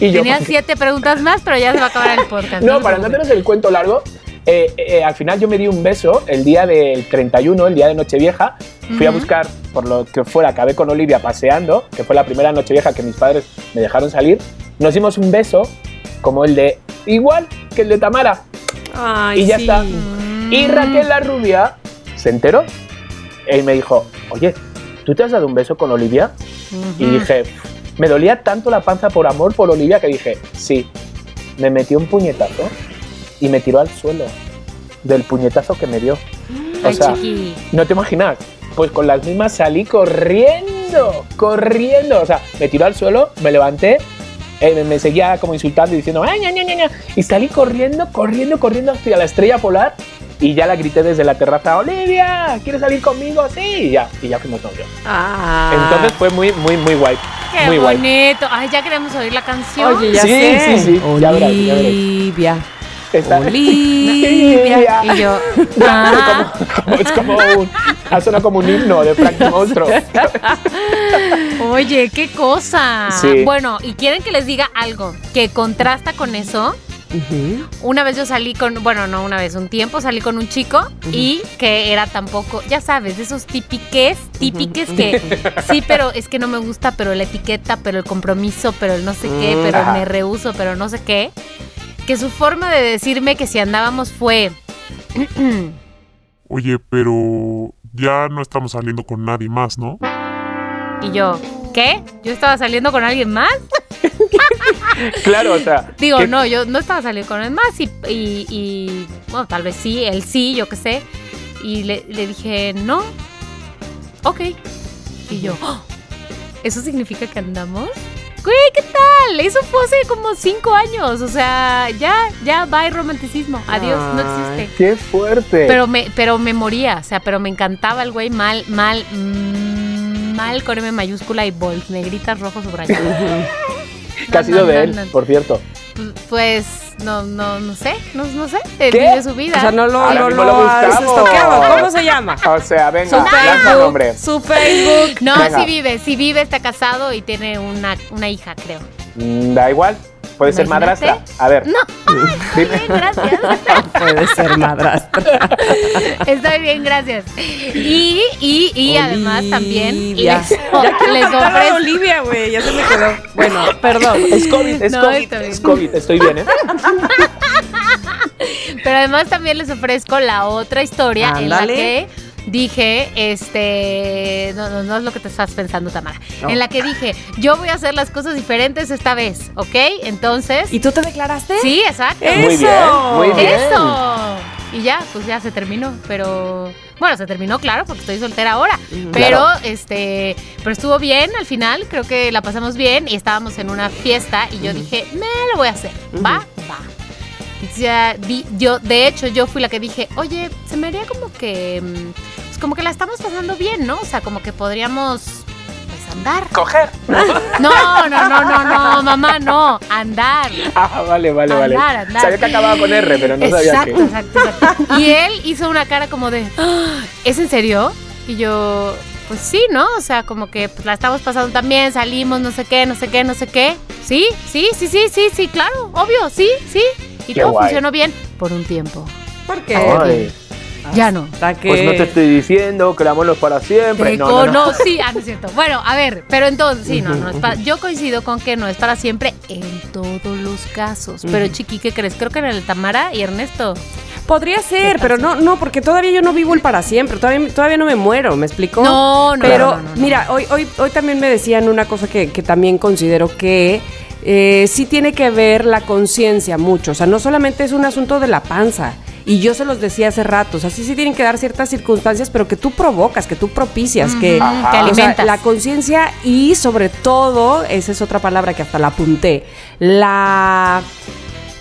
Y yo, Tenía siete preguntas más, pero ya se va a acabar el podcast. no, se para no haceros el cuento largo, eh, eh, al final yo me di un beso el día del 31, el día de Nochevieja. Fui a Ujú. buscar, por lo que fuera, acabé con Olivia paseando, que fue la primera Nochevieja que mis padres me dejaron salir. Nos dimos un beso, como el de, igual que el de Tamara. Ay, Y ya sí. está. Y Raquel la rubia se enteró y me dijo, oye, ¿tú te has dado un beso con Olivia? Y Ujú. dije, me dolía tanto la panza por amor por Olivia que dije, sí. Me metió un puñetazo y me tiró al suelo del puñetazo que me dio. O Ay, sea, chiqui. no te imaginas. Pues con las mismas salí corriendo corriendo. O sea, me tiró al suelo, me levanté, eh, me, seguía como insultando y diciendo, ay, ña, ña, ña, ña", y salí corriendo, corriendo, corriendo hacia la estrella polar. Y ya la grité desde la terraza, Olivia, ¿quieres salir conmigo? Sí, y ya, y ya fuimos novios. Ah. Entonces fue muy, muy, muy guay. Qué muy guay. bonito. Ay, ya queremos oír la canción. Oye, ya Sí, sé. sí, sí, ya verás, ya verás. Olivia. Está- Olivia. Y yo, ah, Como- es como un, ha sonado como un himno de Frank Monstruo. oye, qué cosa. Sí. Bueno, y quieren que les diga algo que contrasta con eso. Una vez yo salí con, bueno, no una vez, un tiempo salí con un chico y que era tampoco, ya sabes, de esos típiques, típiques que sí, pero es que no me gusta, pero la etiqueta, pero el compromiso, pero el no sé qué, Mm, pero me rehuso, pero no sé qué. Que su forma de decirme que si andábamos fue, Oye, pero ya no estamos saliendo con nadie más, ¿no? y yo, ¿qué? ¿Yo estaba saliendo con alguien más? Claro, o sea. Digo, que- no, yo no estaba saliendo con él más y, y, y, bueno, tal vez sí, él sí, yo qué sé. Y le, le dije, no, ok. Y yo, "Oh, ¿eso significa que andamos? Güey, ¿qué tal? Eso fue hace como cinco años, o sea, ya, ya, bye romanticismo, adiós, no existe. Qué fuerte. Pero me, pero me moría, o sea, pero me encantaba el güey mal, mal, mm, mal con M mayúscula y bold, negritas, rojos, subrayados. ¿Qué ha sido de él, por cierto? Pues no, no, no sé, no, no sé. Él ¿Qué? vive su vida. O sea, no lo, Ahora no mismo lo, lo has buscamos. estoqueado. ¿Cómo se llama? O sea, venga, Su lanza nombre. Facebook. Su Facebook. No, Venga. sí vive, sí vive, está casado y tiene una, una hija, creo. Mm, Da igual. Puede ser madrastra. A ver. No, dime. bien, gracias. Puede ser madrastra. Estoy bien, gracias. Y, y, y además también les, Ya les ofrezco. Olivia, güey. Ya se me quedó. Bueno, perdón. Es COVID, es No, COVID, es COVID. Estoy bien, ¿eh? Pero además también les ofrezco la otra historia en la que dije, este, no, no, no es lo que te estás pensando, Tamara. No. En la que dije, yo voy a hacer las cosas diferentes esta vez, ¿ok? Entonces, ¿Y tú te declaraste? sí, exacto. Muy bien, ¡Eso! muy bien. Eso. Y ya, pues ya se terminó, pero bueno, se terminó, claro, porque estoy soltera ahora. Pero Claro. este, pero estuvo bien al final, creo que la pasamos bien y estábamos en una fiesta y yo dije, me lo voy a hacer. ¿Va? Va. Y ya di- yo, de hecho, yo fui la que dije, oye, se me haría como que, mm, pues como que la estamos pasando bien, ¿no? O sea, como que podríamos, pues andar. Coger. No, no, no, no, no, mamá, no, andar. Ah, vale, vale, vale. Andar, andar. Sabía que acababa con R, pero no sabía que. exacto, exacto. Y él hizo una cara como de, "Ah, ¿es en serio? Y yo, pues sí, ¿no? O sea, como que pues, la estamos pasando también, salimos, no sé qué, no sé qué, no sé qué. Sí, sí, sí, sí, sí, sí, claro, obvio, sí, sí. Y Qué todo guay. funcionó bien por un tiempo. ¿Por qué? Ay, Ya no. Que... pues no te estoy diciendo que el amor no es para siempre. Te No, no, no. Ah, no es cierto. Bueno, a ver, pero entonces, sí, no, no es para. Yo coincido con que no es para siempre en todos los casos. Pero, Chiqui, ¿qué crees? Creo que en el Tamara y Ernesto. Podría ser, pero no, no, porque todavía yo no vivo el para siempre. Todavía, todavía no me muero, ¿me explicó? No, no, Pero, no, no, no, no. mira, hoy, hoy, hoy también me decían una cosa que, que también considero que eh, sí tiene que ver la conciencia mucho. O sea, no solamente es un asunto de la panza. Y yo se los decía hace rato, o sea, sí, tienen que dar ciertas circunstancias, pero que tú provocas, que tú propicias, que, Ajá. Que o sea, alimentas. la conciencia y sobre todo, esa es otra palabra que hasta la apunté, la,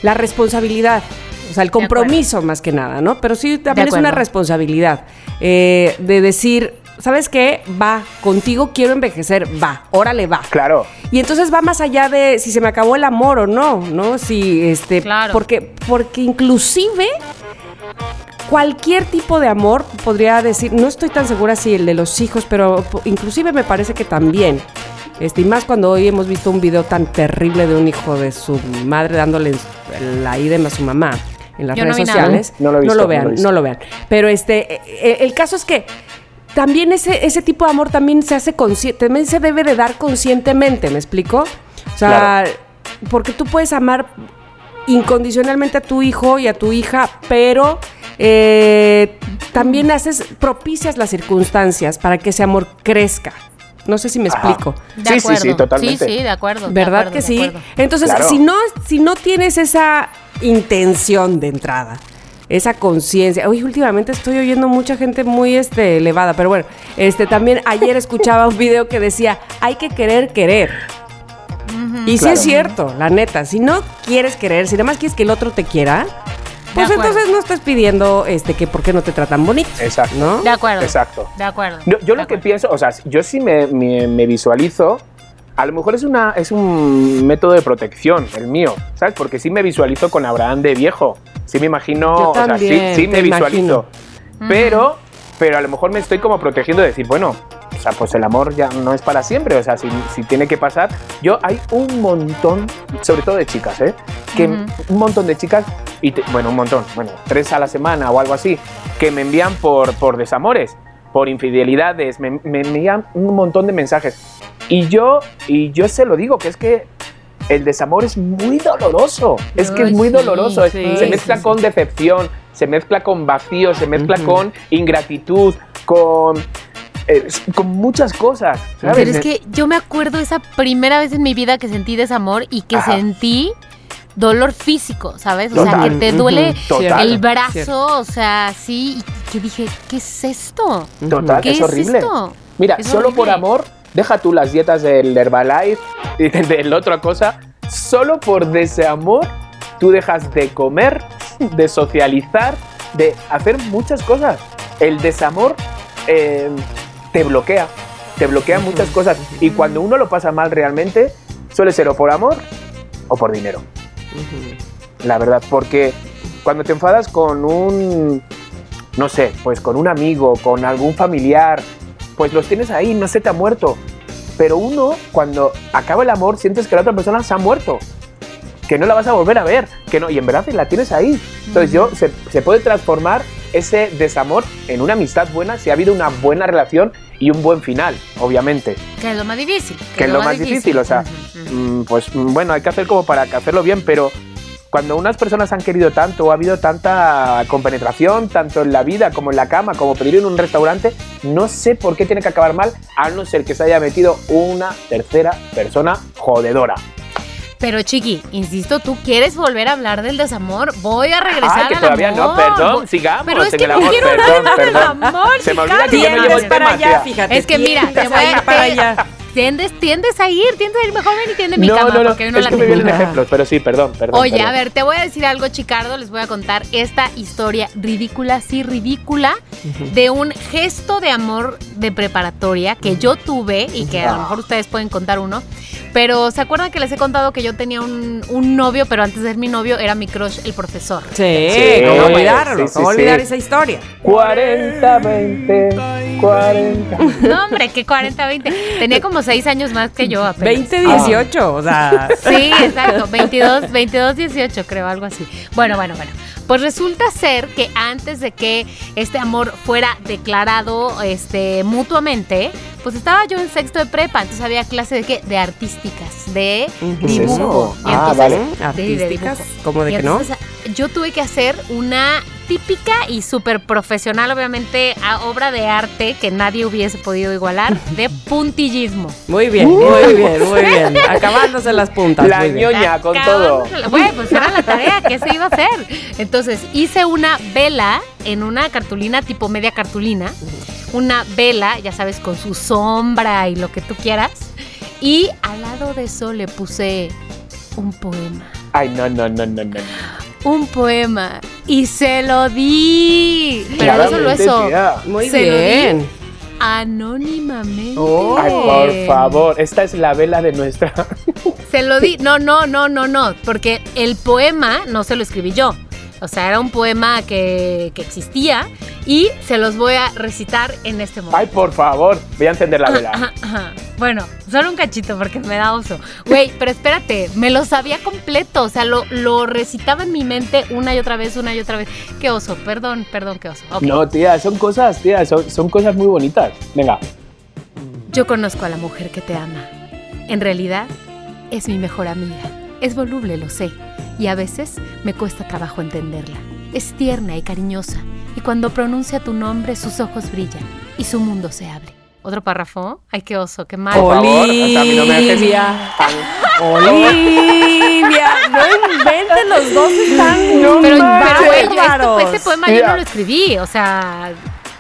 la responsabilidad. O sea, el compromiso más que nada, ¿no? Pero sí también es una responsabilidad eh, de decir, ¿sabes qué? Va, contigo quiero envejecer, va, órale, va. Claro. Y entonces va más allá de si se me acabó el amor o no, ¿no? Si este Claro. porque porque inclusive cualquier tipo de amor podría decir, no estoy tan segura si el de los hijos, pero inclusive me parece que también. Este, y más cuando hoy hemos visto un video tan terrible de un hijo de su madre dándole la idem a su mamá en las Yo redes sociales. No lo visto, no lo vean, no lo vean. Pero este, eh, eh, el caso es que también ese, ese tipo de amor también se hace consciente, también se debe de dar conscientemente, ¿me explico? O sea, Claro. porque tú puedes amar incondicionalmente a tu hijo y a tu hija, pero eh, también haces, propicias las circunstancias para que ese amor crezca. No sé si me Ajá. explico. De Sí, sí, acuerdo. sí, totalmente. Sí, sí, de acuerdo. de ¿Verdad acuerdo, que sí? Entonces, Claro. si no, si no tienes esa intención de entrada esa conciencia. Hoy últimamente estoy oyendo mucha gente muy este, elevada, pero bueno, este también ayer escuchaba un video que decía, hay que querer querer. Y sí es cierto, la neta, si no quieres querer, si nada más quieres que el otro te quiera, pues entonces no estás pidiendo este que por qué no te tratan bonito, Exacto. ¿no? De acuerdo. Exacto. De acuerdo. Yo, yo De lo que pienso, o sea, yo sí me, me- me visualizo, a lo mejor es, una, es un método de protección, el mío, ¿sabes? Porque sí me visualizo con Abraham de viejo, sí me imagino, Yo o sea, sí, sí me visualizo, pero, pero a lo mejor me estoy como protegiendo de decir, bueno, o sea, pues el amor ya no es para siempre, o sea, si, si tiene que pasar, yo hay un montón, sobre todo de chicas, ¿eh? Que Ujú. un montón de chicas, y te- bueno, un montón, bueno, tres a la semana o algo así, que me envían por, por desamores, por infidelidades, me, me envían un montón de mensajes. Y yo, y yo se lo digo, que es que el desamor es muy doloroso, es que es muy sí, doloroso, es- sí, se sí, mezcla sí. con decepción, se mezcla con vacío, se mezcla Ujú. con ingratitud, con, eh, con muchas cosas, ¿sabes? Pero es que yo me acuerdo esa primera vez en mi vida que sentí desamor y que Ajá. sentí dolor físico, ¿sabes? O sea, que te duele. Total. el brazo, Cierto. o sea, sí, y que dije, ¿qué es esto? Total, ¿Qué es horrible. esto? Mira, Es solo por amor, deja tú las dietas del Herbalife y de la otra cosa, solo por desamor tú dejas de comer, de socializar, de hacer muchas cosas. El desamor eh, te bloquea, te bloquea muchas cosas. Y cuando uno lo pasa mal realmente, suele ser o por amor o por dinero. La verdad, porque cuando te enfadas con un, no sé, pues con un amigo, con algún familiar, pues los tienes ahí, no se te ha muerto. Pero uno, cuando acaba el amor, sientes que la otra persona se ha muerto. Que no la vas a volver a ver. Que no, y en verdad la tienes ahí. Entonces yo, se, se puede transformar ese desamor en una amistad buena si ha habido una buena relación y un buen final, obviamente. Que es lo más difícil. Que es lo más difícil, o sea. Mm, pues mm, bueno, hay que hacer como para hacerlo bien, pero cuando unas personas han querido tanto o ha habido tanta compenetración, tanto en la vida como en la cama, como pedir en un restaurante, no sé por qué tiene que acabar mal, a no ser que se haya metido una tercera persona jodedora. Pero Chiqui, insisto, tú quieres volver a hablar del desamor. Voy a regresar Ah, que al todavía no, amor. perdón, Voy- sigamos Pero es en que el no amor, quiero perdón, hablar del perdón. amor. Se me olvida que yo no llevo Tiendes el para tema, allá, tía. fíjate. Es que mira, te tiendes voy a- para allá. Tiendes, tiendes a ir, tiendes a ir mejor ven y tiende mi No, cama no, no, porque no es la que me vienen ejemplos, pero sí, perdón, perdón. Oye, perdón. a ver, te voy a decir algo, Chicardo. Les voy a contar esta historia ridícula, sí, ridícula, de un gesto de amor de preparatoria que yo tuve y que a lo Ah. mejor ustedes pueden contar uno. Pero ¿se acuerdan que les he contado que yo tenía un, un novio, pero antes de ser mi novio era mi crush, el profesor? Sí, Sí, ¿cómo sí, olvidarlo? sí, ¿Cómo sí. olvidar esa historia? 40, 20, 40. No, hombre, que 40, 20. Tenía como 6 años más que yo apenas. 20, 18, o sea... Sí, exacto, 22, 22, 18 creo, algo así. Bueno, bueno, bueno. Pues resulta ser que antes de que este amor fuera declarado este, mutuamente, pues estaba yo en sexto de prepa, entonces había clase de qué? De artísticas, de dibujo. Ah, Y entonces- vale. de- de Artísticas, dibujo. ¿cómo de Y que no? Yo tuve que hacer una típica y súper profesional, obviamente, a obra de arte que nadie hubiese podido igualar, de puntillismo. Muy bien, muy bien, muy bien. Acabándose las puntas. La ñoña con todo. Bueno, pues era la tarea, ¿qué se iba a hacer? Entonces hice una vela en una cartulina, tipo media cartulina. Una vela, ya sabes, con su sombra y lo que tú quieras. Y al lado de eso le puse un poema. Ay, no, no, no, no, no. Un poema. Y se lo di. Pero no solo eso. tía. Muy Se lo di. bien. Anónimamente. Oh. Ay, por favor, esta es la vela de nuestra. Se lo di. No, no, no, no, no. Porque el poema no se lo escribí yo. O sea, era un poema que, que existía y se los voy a recitar en este momento. Ay, por favor, voy a encender la vela. ajá, ajá. Bueno, solo un cachito porque me da oso. Güey, pero espérate, me lo sabía completo. O sea, lo, lo recitaba en mi mente una y otra vez, una y otra vez. Qué oso, perdón, perdón, qué oso. No, tía, son cosas, tía, son, son cosas muy bonitas. Venga. Yo conozco a la mujer que te ama. En realidad, es mi mejor amiga. Es voluble, lo sé, y a veces me cuesta trabajo entenderla. Es tierna y cariñosa, y cuando pronuncia tu nombre sus ojos brillan y su mundo se abre. ¿Otro párrafo? Ay, qué oso, qué mal. Por favor, o sea, a mí no me dejes- Olivia. Olivia, no inventes, los dos están. pero, mal, pero yo bárbaros. Cuéntanos. este poema yo Mira. no lo escribí, o sea,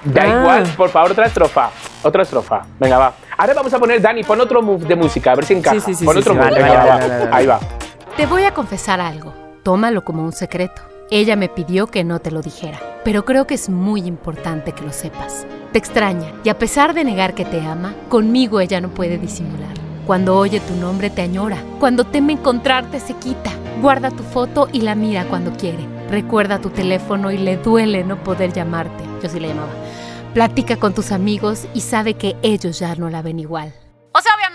Da Ah. igual, por favor, otra estrofa. Otra estrofa. Venga, va. Ahora vamos a poner, Dani, pon otro move de música, a ver si encaja. Sí, sí, sí, pon sí, otro sí, move. vale, Venga, vale, va. vale, vale, vale. Ahí va. Te voy a confesar algo. Tómalo como un secreto. Ella me pidió que no te lo dijera, pero creo que es muy importante que lo sepas. Te extraña y a pesar de negar que te ama, conmigo ella no puede disimular. Cuando oye tu nombre te añora, cuando teme encontrarte se quita. Guarda tu foto y la mira cuando quiere. Recuerda tu teléfono y le duele no poder llamarte. Yo sí le llamaba. Platica con tus amigos y sabe que ellos ya no la ven igual.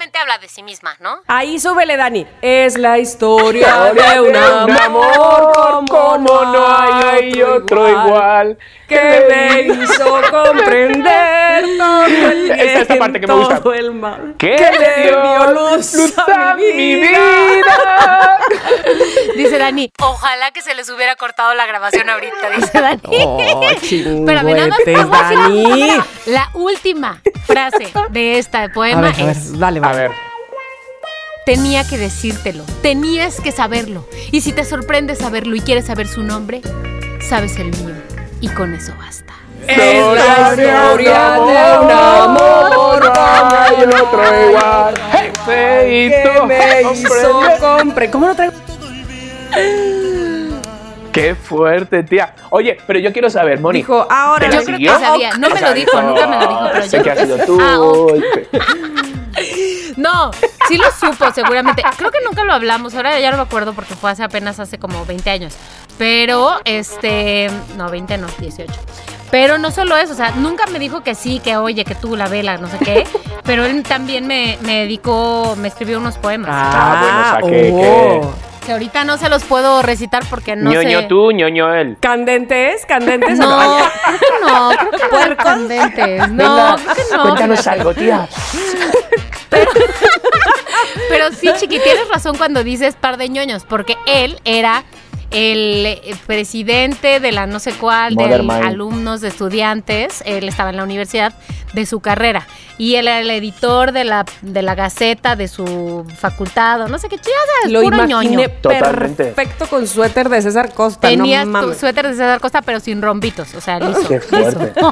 Obviamente habla de sí misma, ¿no? Ahí súbele, Dani. Es la historia de un amor como no hay otro igual. que me hizo comprender todo el bien, Esta es la parte que me gusta. todo el mal ¿Qué le dio luz a mi vida. Dice Dani, ojalá que se les hubiera cortado la grabación ahorita, dice Dani. Oh, Espérame, nada más Dani. última- La última frase de este A poema ver, a ver, es, dale, A ver. tenía que decírtelo, tenías que saberlo. Y si te sorprende saberlo y quieres saber su nombre, sabes el mío. Y con eso basta. Es la historia de un amor hay otro igual. Feito, me hizo compre. ¿Cómo lo traigo? Qué fuerte, tía. Oye, pero yo quiero saber, Moni. Dijo, ahora. ¿Te la Yo creo que siguió? sabía. No me lo dijo, nunca me lo dijo, pero sé yo que ha sido tú. Ah, ok. No, sí lo supo seguramente. Creo que nunca lo hablamos, ahora ya no me acuerdo porque fue hace apenas hace como 20 años. Pero, este, no, 20 no, 18. Pero no solo eso, o sea, nunca me dijo que sí, que oye, que tú, la vela, no sé qué. Pero él también me, me dedicó, me escribió unos poemas. Ah, bueno, o sea, que- oh. Que ahorita no se los puedo recitar porque no ñoño sé. tú, ñoño él. ¿Candentes? ¿Candentes No, no? creo que no, creo que no candentes. No, Venga, creo que no. Cuéntanos algo, tía. Pero sí, Chiqui, tienes razón cuando dices par de ñoños, porque él era el eh, presidente de la no sé cuál, de mind. alumnos, de estudiantes, él estaba en la universidad, de su carrera. Y él era el editor de la, de la gaceta de su facultad, o no sé qué chidas, Lo puro imaginé ñoño. Totalmente. perfecto con suéter de César Costa. Tenías no tu suéter de César Costa, pero sin rombitos, o sea, liso. Qué fuerte.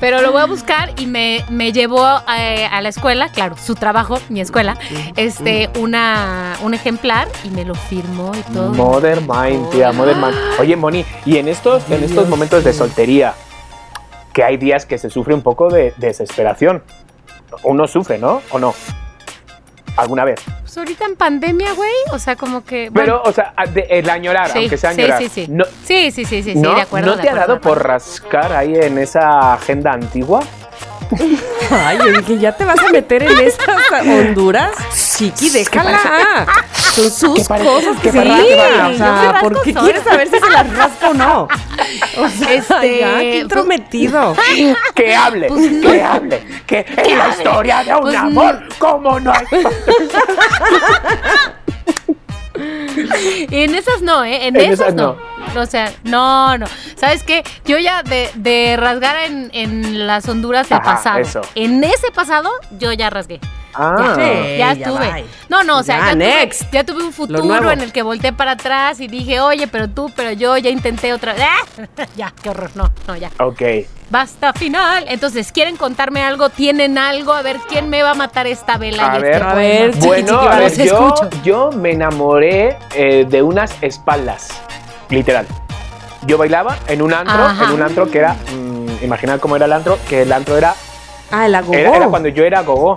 Pero lo voy a buscar y me, me llevó eh, a la escuela, claro, su trabajo, mi escuela, este, una, un ejemplar y me lo firmó y todo. Mother Mind, tía, Mother Mind. Oye, Moni, y en estos, en estos momentos de soltería, que hay días que se sufre un poco de desesperación. Uno sufre, ¿no? ¿O no? ¿Alguna vez? Pues ahorita en pandemia, güey, o sea, como que... Pero, bueno, o sea, de- el añorar, sí, aunque sea sí, añorar. sí, sí. No, sí, sí, sí, sí, sí, ¿no? de acuerdo. ¿No te ha dado por rascar ahí en esa agenda antigua? Ay, yo dije, ¿ya te vas a meter en esas Honduras? Chiqui, déjala. Son sus cosas que ¿Qué se. ¿Qué O sea, me rasco ¿por qué sola. quieres saber si se las rasca o no? O sea, Este, ya, qué pues- intrometido. Que hable, Pues no. que hable, que es la historia de un Pues amor como no hay. En esas no, ¿eh? En, En esas, esas no. O sea, no, no. ¿Sabes qué? Yo ya de, de rasgar en, en las Honduras del Ajá, pasado. eso. En ese pasado, yo ya rasgué. Ah, Sí. ya ya estuve. no, no, o sea, Ya, ya, tuve, next. ya tuve un futuro en el que volteé para atrás y dije, oye, pero tú, pero yo, ya intenté otra vez. ya, qué horror. No, no, ya. ok. Basta final. Entonces, ¿quieren contarme algo? ¿Tienen algo? A ver, ¿quién me va a matar esta vela? A y ver, este a ver, Bueno, chiqui, a ver, yo, yo me enamoré eh, de unas espaldas, literal. Yo bailaba en un antro, Ajá. en un antro que era, mm, imaginad cómo era el antro, que el antro era, Ah, el agogó. era, era cuando yo era gogo.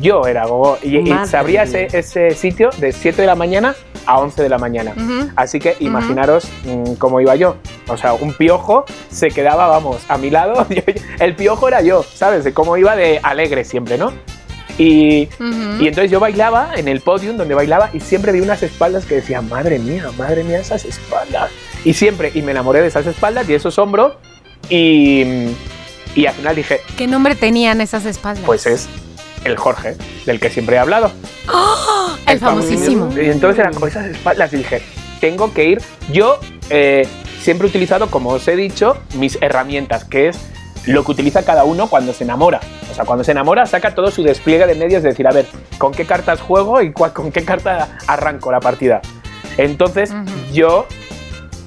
Yo era gogo. Y, y se abría ese, ese sitio de 7 de la mañana a 11 de la mañana. Así que imaginaros mm, cómo iba yo. O sea, un piojo se quedaba, vamos, a mi lado. el piojo era yo, ¿sabes? De cómo iba de alegre siempre, ¿no? Y, Ujú. y entonces yo bailaba en el podium donde bailaba y siempre vi unas espaldas que decían, madre mía, madre mía, esas espaldas. Y siempre, y me enamoré de esas espaldas y esos hombros. Y, y al final dije, ¿Qué nombre tenían esas espaldas? pues es el Jorge, del que siempre he hablado. el famosísimo. Y entonces eran con esas espaldas y dije, tengo que ir. Yo eh, siempre he utilizado, como os he dicho, mis herramientas, que es lo que utiliza cada uno cuando se enamora. O sea, cuando se enamora saca todo su despliegue de medios de decir, a ver, ¿con qué cartas juego y cuál- con qué carta arranco la partida? Entonces yo,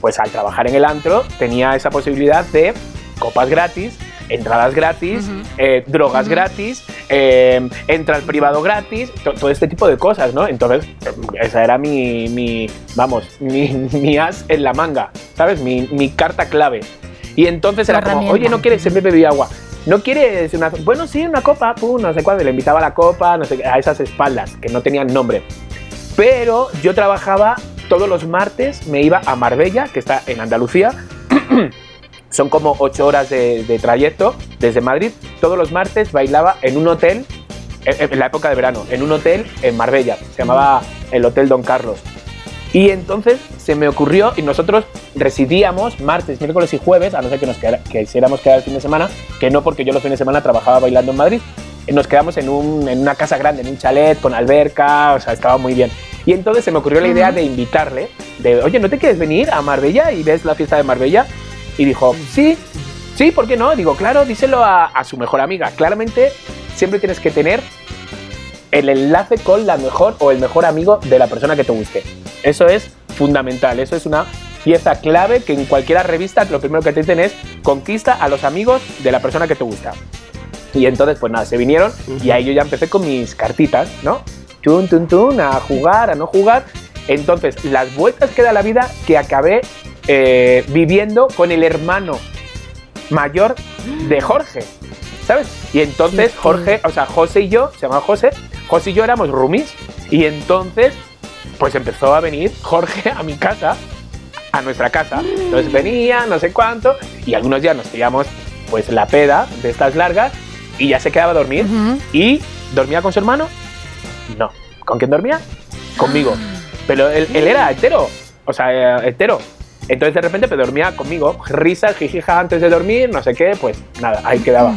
pues al trabajar en el antro tenía esa posibilidad de copas gratis, entradas gratis, eh, drogas gratis, eh, entra al privado gratis, to- todo este tipo de cosas, ¿no? Entonces, esa era mi, mi vamos, mi, mi as en la manga, ¿sabes? Mi, mi carta clave. Y entonces era como, oye, no quieres, siempre bebí agua. ¿No quieres una.? Bueno, sí, una copa, pum, no sé cuándo. Le invitaba a la copa, no sé, a esas espaldas que no tenían nombre. Pero yo trabajaba todos los martes, me iba a Marbella, que está en Andalucía. Son como ocho horas de, de trayecto desde Madrid. Todos los martes bailaba en un hotel, en la época de verano, en un hotel en Marbella. Se llamaba el Hotel Don Carlos. Y entonces se me ocurrió, y nosotros residíamos martes, miércoles y jueves, a no ser que nos quedara- que quisiéramos quedar el fin de semana, que no porque yo los fines de semana trabajaba bailando en Madrid. Eh, Nos quedamos en, un- en una casa grande, en un chalet con alberca, o sea, estaba muy bien. Y entonces se me ocurrió la idea de invitarle, de, oye, ¿no te quieres venir a Marbella y ves la fiesta de Marbella? Y dijo, sí, sí, ¿por qué no? Digo, claro, díselo a, a su mejor amiga. Claramente siempre tienes que tener el enlace con la mejor o el mejor amigo de la persona que te guste. Eso es fundamental, eso es una pieza clave que en cualquier revista lo primero que te dicen es conquista a los amigos de la persona que te gusta. Y entonces, pues nada, se vinieron y ahí yo ya empecé con mis cartitas, ¿no? Tun, tun, tun, a jugar, a no jugar. Entonces, las vueltas que da la vida que acabé eh, viviendo con el hermano mayor de Jorge, ¿sabes? Y entonces Jorge, o sea, José y yo, se llama José, José y yo éramos roomies y entonces pues empezó a venir Jorge a mi casa, a nuestra casa. Entonces venía, no sé cuánto, y algunos días nos pillamos pues la peda de estas largas y ya se quedaba a dormir. ¿Y dormía con su hermano? No. ¿Con quién dormía? Conmigo. Pero él, él era hetero. O sea, eh, hetero. Entonces de repente pues, dormía conmigo. Risas, jijija antes de dormir, no sé qué. Pues nada, ahí quedaba.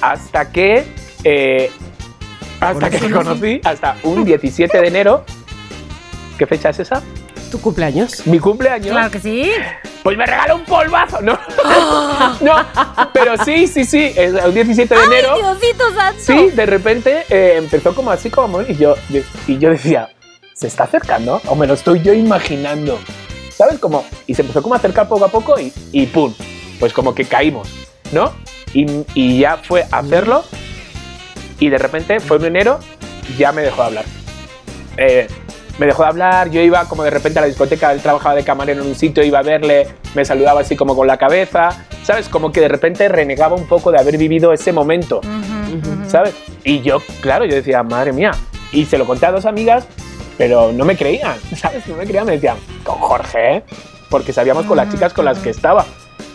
Hasta que... eh, hasta que conocí, hasta un 17 de enero. ¿Qué fecha es esa? ¿Tu cumpleaños? Mi cumpleaños. Claro que sí. Pues me regaló un polvazo. No, no, pero sí, sí, sí. El 17 de enero. ¡Ay, Diosito santo! Sí, de repente eh, empezó como así como y yo y yo decía, ¿se está acercando? O me lo estoy yo imaginando. ¿Sabes cómo? Y se empezó como a acercar poco a poco y, y pum, pues como que caímos, ¿no? Y, y ya fue a hacerlo y de repente fue en enero, ya me dejó de hablar. Eh, me dejó de hablar, yo iba como de repente a la discoteca, él trabajaba de camarero en un sitio, iba a verle, me saludaba así como con la cabeza, ¿sabes? Como que de repente renegaba un poco de haber vivido ese momento. ¿sabes? Y yo, claro, yo decía, madre mía. Y se lo conté a dos amigas, pero no me creían, ¿sabes? No me creían, me decían, con Jorge, ¿eh? Porque sabíamos con las chicas con las que estaba.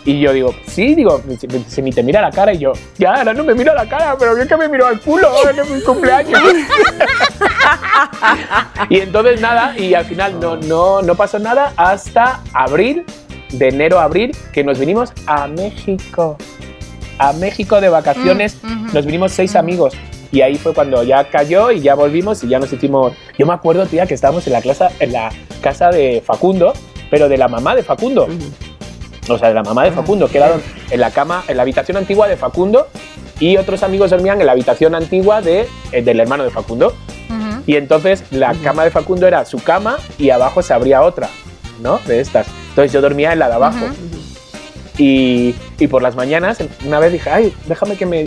Y yo digo, sí, digo, si, si ni te mira la cara. Y yo, ya, ahora no me mira la cara, pero bien que me miró al culo en mi cumpleaños. y entonces nada, y al final no, no, no pasó nada hasta abril, de enero a abril, que nos vinimos a México. A México de vacaciones, Mm, ujú. nos vinimos seis amigos. Y ahí fue cuando ya cayó y ya volvimos y ya nos hicimos. Yo me acuerdo, tía, que estábamos en la, clase, en la casa de Facundo, pero de la mamá de Facundo. O sea, de la mamá de Facundo, quedaron en la cama, en la habitación antigua de Facundo y otros amigos dormían en la habitación antigua de, eh, del hermano de Facundo. Y entonces la cama de Facundo era su cama y abajo se abría otra, ¿no? De estas. Entonces yo dormía en la de abajo. y, y por las mañanas, una vez dije, ay, déjame que me...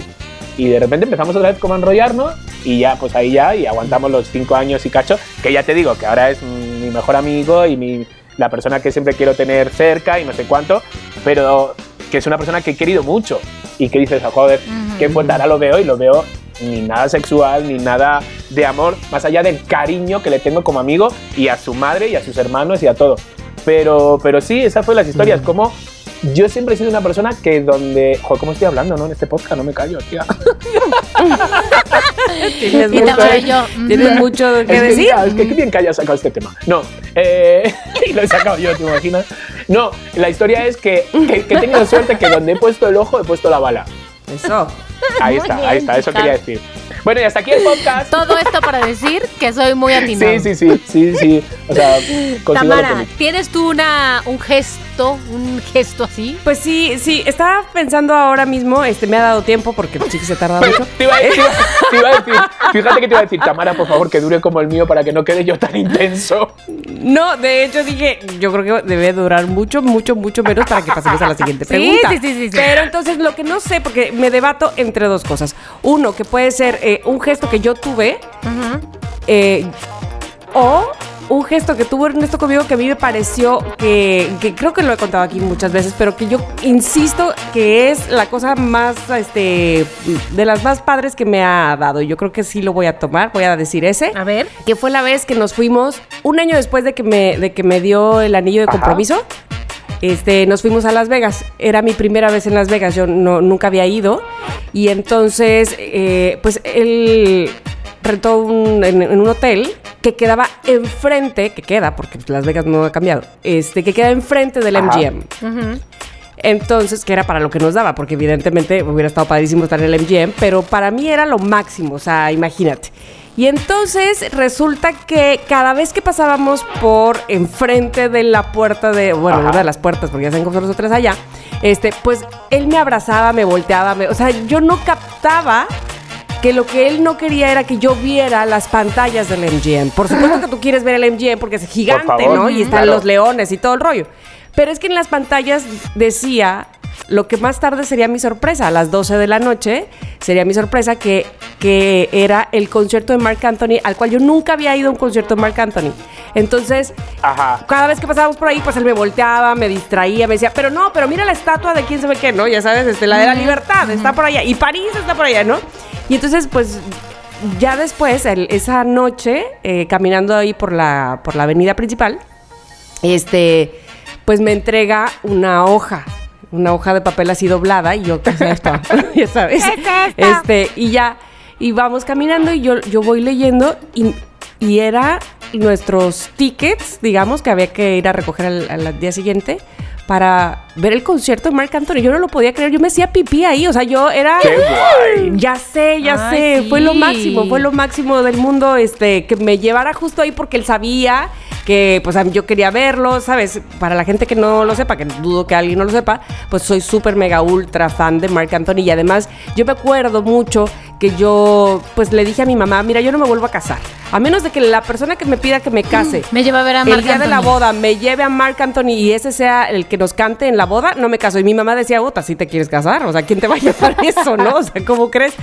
Y de repente empezamos otra vez como a enrollarnos y ya, pues ahí ya, y aguantamos los cinco años y cacho, que ya te digo, que ahora es mi mejor amigo y mi, la persona que siempre quiero tener cerca y no sé cuánto, pero que es una persona que he querido mucho y que dices, "Ah, joder, Ujú. qué fuerte, ahora lo veo y lo veo ni nada sexual, ni nada de amor, más allá del cariño que le tengo como amigo y a su madre y a sus hermanos y a todo. Pero, pero sí, esas fueron las historias, como yo siempre he sido una persona que donde... Joder, ¿cómo estoy hablando, no? En este podcast no me callo, tía. Tienes Y mucho, yo. tienes mucho que Es que, decir. mira, es que qué bien que hayas sacado este tema. No, eh, y lo he sacado yo, ¿te imaginas? No, la historia es que, que, que he tenido suerte que donde he puesto el ojo he puesto la bala. Eso. Ahí Muy está, bien, ahí está, eso quería decir. Bueno, y hasta aquí el podcast. Todo esto para decir que soy muy atinado. Sí, sí, sí, sí, sí. O sea, Tamara. ¿tienes tú una, un gesto, un gesto así? Pues sí, sí, estaba pensando ahora mismo, este, me ha dado tiempo porque el chiqui se tarda mucho. Te iba, a- te iba- te iba a decir, fíjate que te iba a decir, Tamara, por favor, que dure como el mío para que no quede yo tan intenso. No, de hecho dije, yo creo que debe durar mucho, mucho, mucho menos para que pasemos a la siguiente Sí, pregunta. sí, sí, sí, sí. Pero entonces lo que no sé, porque me debato entre dos cosas. Uno, que puede ser eh, un gesto que yo tuve, eh, o un gesto que tuvo Ernesto conmigo que a mí me pareció que, que creo que lo he contado aquí muchas veces, pero que yo insisto que es la cosa más, este, de las más padres que me ha dado. Yo creo que sí lo voy a tomar, voy a decir ese A ver. que fue la vez que nos fuimos un año después de que me, de que me dio el anillo de Ajá. Este, nos fuimos a Las Vegas. Era mi primera vez en Las Vegas. Yo no, nunca había ido. Y entonces, eh, pues él rentó un- en, en un hotel que quedaba enfrente, que queda, porque Las Vegas no ha cambiado, este, que queda enfrente del Ajá. MGM. Entonces, que era para lo que nos daba, porque evidentemente hubiera estado padrísimo estar en el MGM, pero para mí era lo máximo, o sea, imagínate. Y entonces resulta que cada vez que pasábamos por enfrente de la puerta de, bueno, Ajá. una de las puertas, porque ya cómo son los tres allá, este, pues él me abrazaba, me volteaba, me- o sea, yo no captaba que lo que él no quería era que yo viera las pantallas del MGM. Por supuesto que tú quieres ver el MGM porque es gigante, ¿no? Y están claro. los leones y todo el rollo. Pero es que en las pantallas decía lo que más tarde sería mi sorpresa, a las 12 de la noche, sería mi sorpresa que, que era el concierto de Mark Anthony, al cual yo nunca había ido a un concierto de Mark Anthony. Entonces, Ajá. cada vez que pasábamos por ahí, pues él me volteaba, me distraía, me decía, pero no, pero mira la estatua de quién sabe qué, ¿no? Ya sabes, este, la de la libertad, está por allá, y París está por allá, ¿no? Y entonces, pues, ya después, el- esa noche, eh, caminando ahí por la, por la avenida principal, este, pues me entrega una hoja, una hoja de papel así doblada, y yo, ¿qué es esto? ya sabes. ¿Qué es esto? Este, y ya, y vamos caminando, y yo, yo voy leyendo, y, y era nuestros tickets, digamos, que había que ir a recoger al, al día siguiente para ver el concierto de Marc Anthony. Yo no lo podía creer, yo me hacía pipí ahí, o sea, yo era... ¡Qué guay! Ya sé, ya Ay, sé, sí. fue lo máximo, fue lo máximo del mundo, este, que me llevara justo ahí porque él sabía que, pues, yo quería verlo, ¿sabes? Para la gente que no lo sepa, que dudo que alguien no lo sepa, pues soy súper mega ultra fan de Marc Anthony y además yo me acuerdo mucho que yo, pues, le dije a mi mamá, mira, yo no me vuelvo a casar, a menos de que la persona que me pida que me case Me lleva a ver a el Marc día de la boda me lleve a Marc Anthony y ese sea el que nos cante en la boda, no me caso. Y mi mamá decía, Bota, si te quieres casar, o sea, ¿quién te va a llevar eso, no? O sea, ¿cómo crees?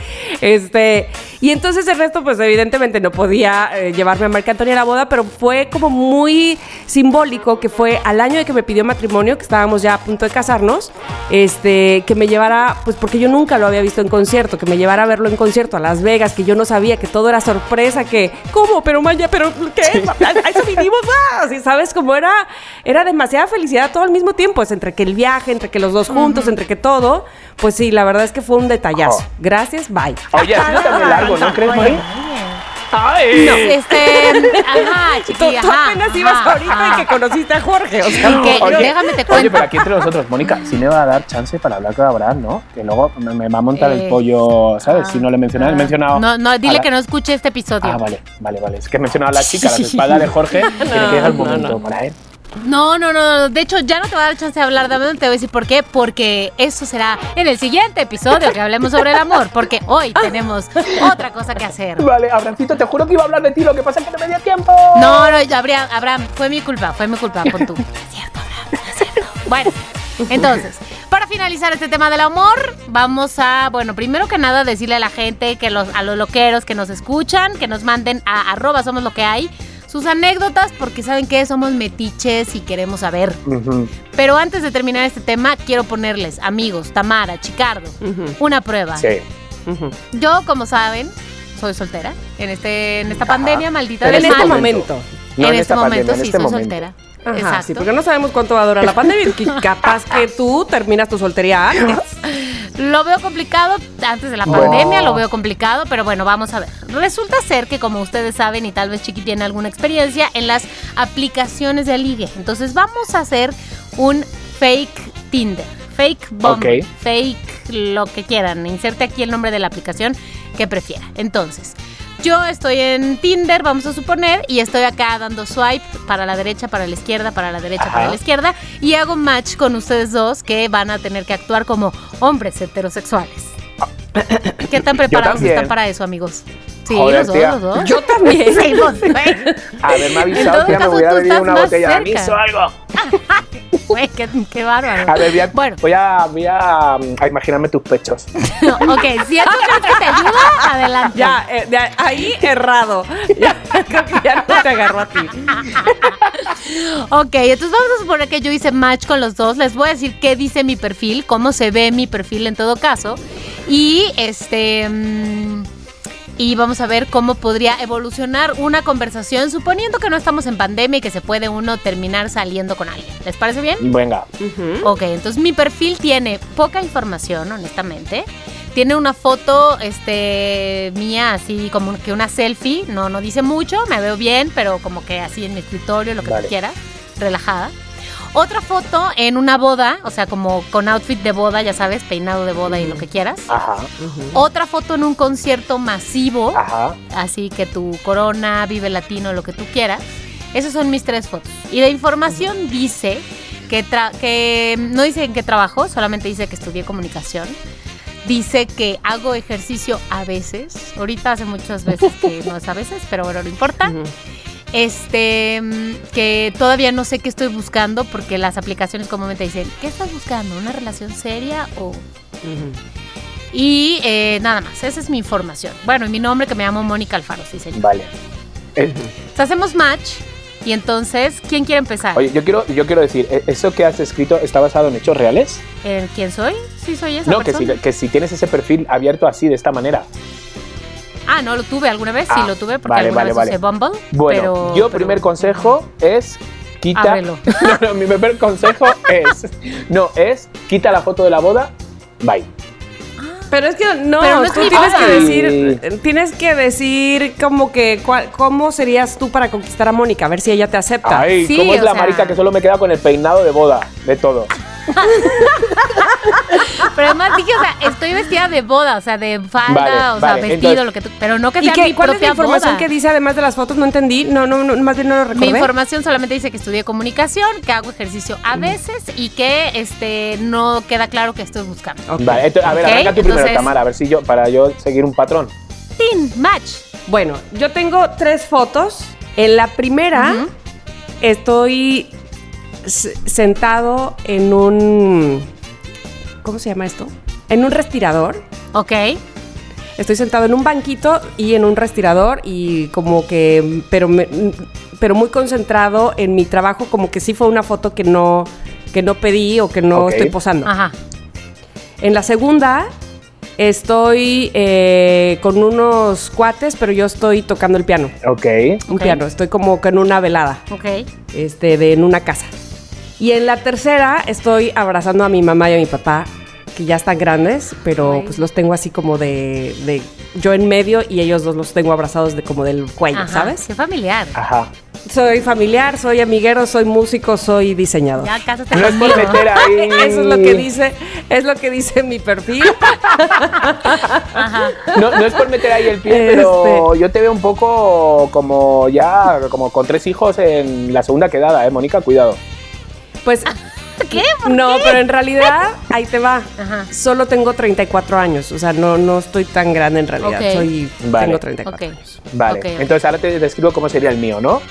Este, y entonces el resto, pues evidentemente no podía eh, llevarme a Marc Anthony a la boda, pero fue como muy simbólico que fue al año de que me pidió matrimonio, que estábamos ya a punto de casarnos, este, que me llevara, pues porque yo nunca lo había visto en concierto, que me llevara a verlo en concierto a Las Vegas, que yo no sabía que todo era sorpresa, que, ¿cómo? Pero Maya, pero ¿qué? A eso vinimos, ah, así, ¿sabes? Como era, era demasiada felicidad todo al mismo tiempo, es entre que el viaje, entre que los dos juntos, entre que todo, pues sí, la verdad es que fue un detallazo. Oh. Gracias, bye. Oye, sido también largo, ¿no crees, Mari? ¡Ay! Este, ajá, Tú, chiqui, tú ajá, apenas ibas ajá, ahorita ajá. y que conociste a Jorge, o sea, Y que- Oye, déjame te Oye, cuento. pero aquí entre nosotros, Mónica, sí me va a dar chance para hablar con Abraham, ¿no? Que luego me, me va a montar Eh, el pollo, ¿sabes? si no le he mencionado, he mencionado. No, no, dile la- que no escuche este episodio. Ah, vale, vale, vale. Es que he mencionado a la chica, la espalda de Jorge, tiene que llegar el no, momento no. para él. No, no, no. De hecho, ya no te va a dar chance de hablar de amor. Te voy a decir por qué. Porque eso será en el siguiente episodio que hablemos sobre el amor. Porque hoy tenemos otra cosa que hacer. Vale, Abrancito, te juro que iba a hablar de ti, lo que pasa es que no me dio tiempo. No, no, Abraham, Abraham, fue mi culpa, fue mi culpa, pon tú. Es cierto, Abraham, no es cierto. Bueno, entonces, para finalizar este tema del amor, vamos a, bueno, primero que nada decirle a la gente, que los, a los loqueros que nos escuchan, que nos manden a arroba somos lo que hay, sus anécdotas, porque saben que somos metiches y queremos saber. Pero antes de terminar este tema, quiero ponerles, amigos, Tamara, Chicardo, una prueba. Sí. Yo, como saben, soy soltera en, este, en esta Ajá. pandemia maldita En del En este este momento. No en, en este momento sí este soy momento. soltera. Ajá, Exacto. sí, porque no sabemos cuánto va a durar la pandemia. y Capaz que tú terminas tu soltería antes. Lo veo complicado antes de la pandemia, lo veo complicado, pero bueno, vamos a ver. Resulta ser que como ustedes saben y tal vez Chiqui tiene alguna experiencia en las aplicaciones de ligue. Entonces vamos a hacer un fake Tinder, fake Bumble, Ok. fake lo que quieran. Inserte aquí el nombre de la aplicación que prefiera. Entonces, yo estoy en Tinder, vamos a suponer, y estoy acá dando swipe para la derecha, para la izquierda, para la derecha, Ajá. para la izquierda, y hago match con ustedes dos que van a tener que actuar como hombres heterosexuales. ¿Qué tan preparados están para eso, amigos? Sí, Joder, los dos, tía. los dos. Yo también. Sí, pues, güey. Haberme En avisado, todo tía, me tú bebido estás una botella de cerca. aviso o algo. Güey, qué, qué bárbaro. A ver, voy a, Bueno. voy a, voy a, a imaginarme tus pechos. ok, si esto crees que te ayuda, adelante. Ya, eh, de ahí errado. Ya, creo que ya no te agarró a ti. Ok, entonces vamos a suponer que yo hice match con los dos. Les voy a decir qué dice mi perfil, cómo se ve mi perfil en todo caso. Y este. mm, y vamos a ver cómo podría evolucionar una conversación, suponiendo que no estamos en pandemia y que se puede uno terminar saliendo con alguien. ¿Les parece bien? Venga. Ok, entonces mi perfil tiene poca información, honestamente. Tiene una foto este, mía, así como que una selfie. No, no dice mucho, me veo bien, pero como que así en mi escritorio, lo que Vale. tú quieras, relajada. Otra foto en una boda, o sea, como con outfit de boda, ya sabes, peinado de boda y lo que quieras. Ajá, Otra foto en un concierto masivo, ajá. así que tu corona, vive latino, lo que tú quieras. Esas son mis tres fotos. Y de información dice que, tra- que no dice en qué trabajo, solamente dice que estudié comunicación. Dice que hago ejercicio a veces. Ahorita hace muchas veces que no es a veces, pero bueno, no importa. Este, mm, que todavía no sé qué estoy buscando porque las aplicaciones comúnmente dicen, ¿qué estás buscando? ¿Una relación seria o y eh, nada más, esa es mi información. Bueno, y mi nombre que me llamo Mónica Alfaro, sí, señor. Vale. Entonces, hacemos match y entonces, ¿quién quiere empezar? oye, yo quiero, yo quiero decir, ¿e- ¿eso que has escrito está basado en hechos reales? ¿En ¿Quién soy? Sí, soy esa No, que si, que si tienes ese perfil abierto así, de esta manera. Ah, no, lo tuve alguna vez, sí Ah, lo tuve porque vale, alguna vale, vez vale. usé Bumble. Bueno, pero- yo pero- primer consejo es quita. Ábrelo. no, no, mi primer consejo es. No, es quita la foto de la boda. Bye. Pero es que no, Pero no tú tienes que decir, tienes que decir como que cuál- cómo serías tú para conquistar a Mónica, a ver si ella te acepta. Ay, Sí, ¿cómo es la sea- marica que solo me queda con el peinado de boda? De todo. Pero además dije, o sea, estoy vestida de boda, o sea, de falda, Vale, o sea, vale, vestido, entonces- lo que tú. Pero no que ¿Y sea qué, mi cuál es la propia información boda. que dice además de las fotos? No entendí, no, no, no más bien no lo recordé. Mi información solamente dice que estudié comunicación, que hago ejercicio a veces y que este no queda claro que estoy buscando. Vale, entonces, a ver, Ok, arranca tú primero, entonces- Tamara, a ver si yo, para yo seguir un patrón. Tin, match. Bueno, yo tengo tres fotos. En la primera estoy sentado en un... ¿Cómo se llama esto? En un respirador. Ok. Estoy sentado en un banquito y en un respirador y como que, pero, me- pero muy concentrado en mi trabajo, como que sí fue una foto que no, que no pedí o que no estoy posando. Ajá. En la segunda estoy eh, con unos cuates, pero yo estoy tocando el piano. Ok. Un piano, estoy como que en una velada, Ok. este, de, en una casa. Y en la tercera estoy abrazando a mi mamá y a mi papá, que ya están grandes, pero Ay. pues los tengo así como de, de- yo en medio y ellos dos los tengo abrazados de como del cuello, Ajá. ¿sabes? Qué familiar. Ajá. Soy familiar, soy amiguero, soy músico, soy diseñador. Ya cásate No es por conmigo. meter ahí. Eso es lo que dice, es lo que dice mi perfil. Ajá. No, no es por meter ahí el pie, pero yo te veo un poco como ya, como con tres hijos en la segunda quedada, ¿eh, Mónica? Cuidado. Pues ¿Qué? ¿Por no, pero en realidad ahí te va. Ajá. Solo tengo 34 años, o sea, no, no estoy tan grande en realidad. Ok. Soy, Vale. Tengo 34 Ok. años. Vale. Entonces ahora te describo cómo sería el mío, ¿no?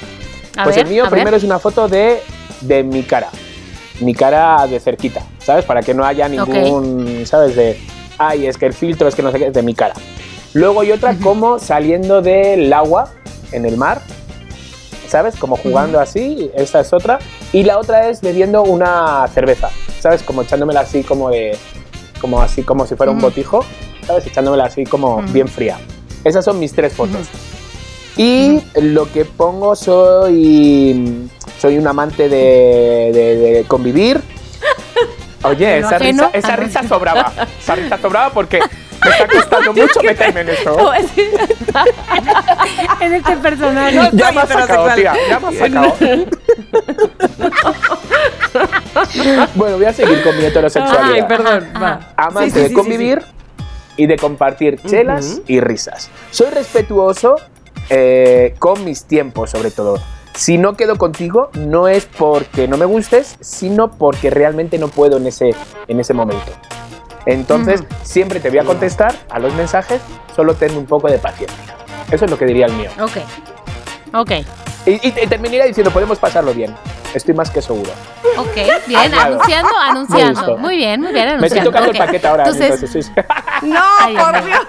A pues ver, el mío a ver. primero es una foto de, de mi cara. Mi cara de cerquita, ¿sabes? Para que no haya ningún, ¿sabes? De, ay, es que el filtro es que no sé qué, es de mi cara. Luego hay otra como saliendo del agua en el mar, ¿sabes? Como jugando así, esta es otra. Y la otra es bebiendo una cerveza, ¿sabes? Como echándomela así como de, como así como si fuera un Ujú. botijo, ¿sabes? Echándomela así como Ujú. bien fría. Esas son mis tres fotos. Y lo que pongo soy soy un amante de, de- de convivir. Oye, ¿De lo esa risa, esa risa sobraba. Esa risa sobraba porque me está costando mucho meterme en esto. En este personaje. Ya soy me has sacado, tía. Ya me has sacado. bueno, voy a seguir con mi heterosexualidad. Ay, perdón, va. Amante Sí, sí, de sí, convivir y de compartir chelas Ujú. y risas. Soy respetuoso eh, con mis tiempos, sobre todo. Si no quedo contigo, no es porque no me gustes, sino porque realmente no puedo en ese, en ese momento. Entonces, siempre te voy a contestar a los mensajes, solo ten un poco de paciencia. Eso es lo que diría el mío. Ok. Ok. Y, y- y terminaría diciendo, podemos pasarlo bien. Estoy más que seguro. Ok. Bien. Añado. Anunciando, anunciando. Muy bien, muy bien Me estoy anunciando. tocando el paquete ahora. Entonces, Entonces, sí. No, Ay, por Dios.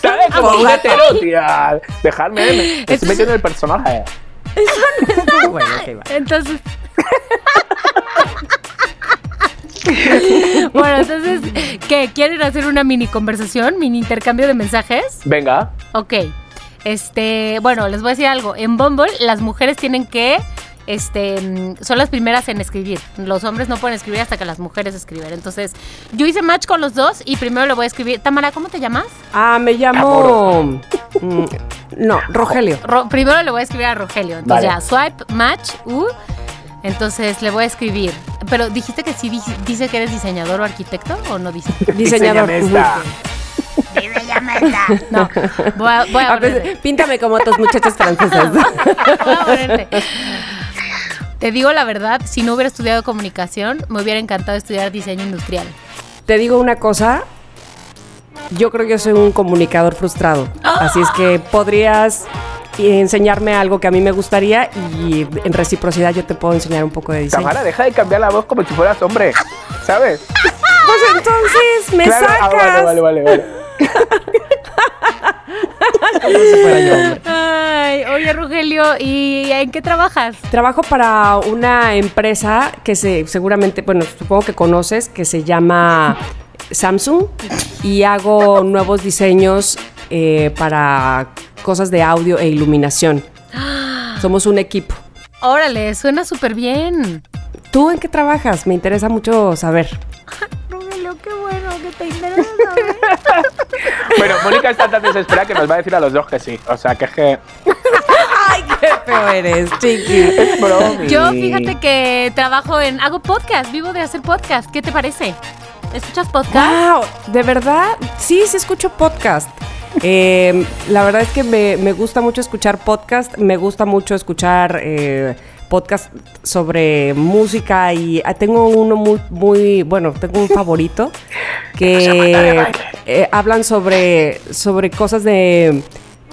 ¿Sabes? Como un hetero, tía. Dejarme, me me estoy Entonces- metiendo en el personaje. Bueno, ok, va. Entonces. bueno, entonces, ¿qué? ¿Quieren hacer una mini conversación, mini intercambio de mensajes? Venga. Ok. Este, bueno, les voy a decir algo. En Bumble, las mujeres tienen que. Este, son las primeras en escribir. Los hombres no pueden escribir hasta que las mujeres escriben. Entonces, yo hice match con los dos y primero le voy a escribir. Tamara, ¿cómo te llamas? Ah, me llamo. mm, No, Rogelio. Ro- primero le voy a escribir a Rogelio. Entonces Vale. ya, swipe, match, uh. Entonces le voy a escribir. Pero dijiste que sí di- dice que eres diseñador o arquitecto o no dice. Diseñador. No, voy a, voy a A píntame como voy a ponerle. Te digo la verdad, si no hubiera estudiado comunicación, me hubiera encantado estudiar diseño industrial. Te digo una cosa. Yo creo que yo soy un comunicador frustrado. Así es que podrías enseñarme algo que a mí me gustaría y en reciprocidad yo te puedo enseñar un poco de diseño. Tamara, deja de cambiar la voz como si fueras hombre. ¿Sabes? Pues entonces me Claro. sacas. Ah, vale, vale, vale. vale. Como si fuera yo hombre. Ay, oye Rogelio, ¿y en qué trabajas? Trabajo para una empresa que se seguramente, bueno, supongo que conoces, que se llama Samsung y hago nuevos diseños eh, para cosas de audio e iluminación. Somos un equipo. Órale, suena súper bien. ¿Tú en qué trabajas? Me interesa mucho saber. Rogelio, qué bueno que te interesa. Bueno, Mónica está tan desesperada que nos va a decir a los dos que sí. O sea, que es que ¡Ay, qué feo eres, chiqui! es bromi. Yo fíjate que trabajo en hago podcast, vivo de hacer podcast. ¿Qué te parece? ¿Escuchas podcast? ¡Wow! ¿De verdad? Sí, sí escucho podcast. Eh, la verdad es que me, me gusta mucho escuchar podcast, me gusta mucho escuchar eh, podcast sobre música y ah, tengo uno muy, muy, bueno, tengo un favorito que eh, hablan sobre, sobre cosas de,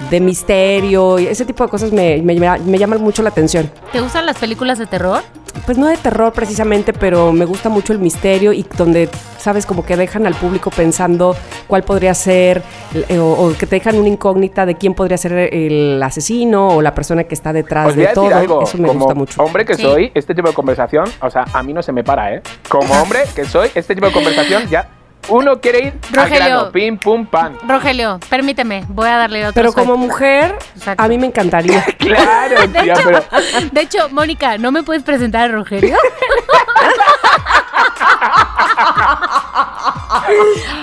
de misterio y ese tipo de cosas me, me, me llaman mucho la atención. ¿Te gustan las películas de terror? Pues no de terror precisamente, pero me gusta mucho el misterio y donde, sabes, como que dejan al público pensando cuál podría ser, eh, o, o que te dejan una incógnita de quién podría ser el asesino o la persona que está detrás Os voy de a todo. decir algo, Eso me como gusta mucho. hombre que Sí. soy, este tipo de conversación, o sea, a mí no se me para, ¿eh? Como hombre que soy, este tipo de conversación ya uno quiere ir al Rogelio. grano, pim, pum, pan. Rogelio, permíteme, voy a darle otro Pero como mujer, Exacto. a mí me encantaría. Claro, De tía, hecho, pero de hecho, Mónica, ¿no me puedes presentar a Rogelio?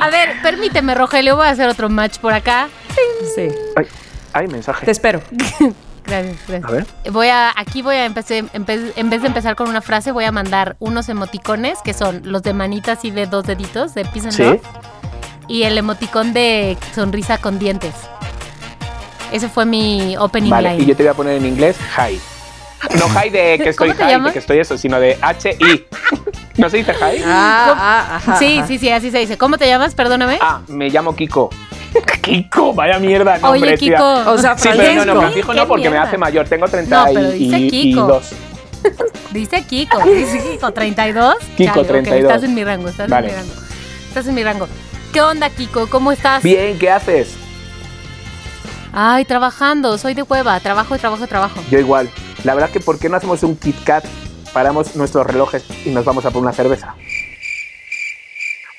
a ver, permíteme, Rogelio, voy a hacer otro match por acá. Sí. Ay, hay mensaje. Te espero. Gracias, gracias. A ver. Voy a, aquí voy a empezar, empe- en vez de empezar con una frase, voy a mandar unos emoticones que son los de manitas y de dos deditos de Peace and Sí. Love, y el emoticón de sonrisa con dientes. Ese fue mi opening Vale, line. y yo te voy a poner en inglés hi. No hi de que estoy ¿Cómo te hi, de que estoy eso, sino de H-I. ¿No se dice hi? Ah, ah, ajá, Sí, ajá. sí, sí, así se dice. ¿Cómo te llamas? Perdóname. Ah, me llamo Kiko. Kiko, vaya mierda, no, Oye, hombre, tía. Kiko. O sea, Sí, pero no, no, Francisco no, porque me hace mayor. Tengo No, pero dice Kiko. 32. Dice Kiko, dice Kiko, 32. Kiko, Chale, ok, 32. estás en mi rango, estás Vale. en mi rango. Estás en mi rango. ¿Qué onda, Kiko? ¿Cómo estás? Bien, ¿qué haces? Ay, trabajando, soy de hueva, trabajo, trabajo, trabajo. Yo igual. La verdad que ¿por qué no hacemos un Kit Kat? Paramos nuestros relojes y nos vamos a por una cerveza.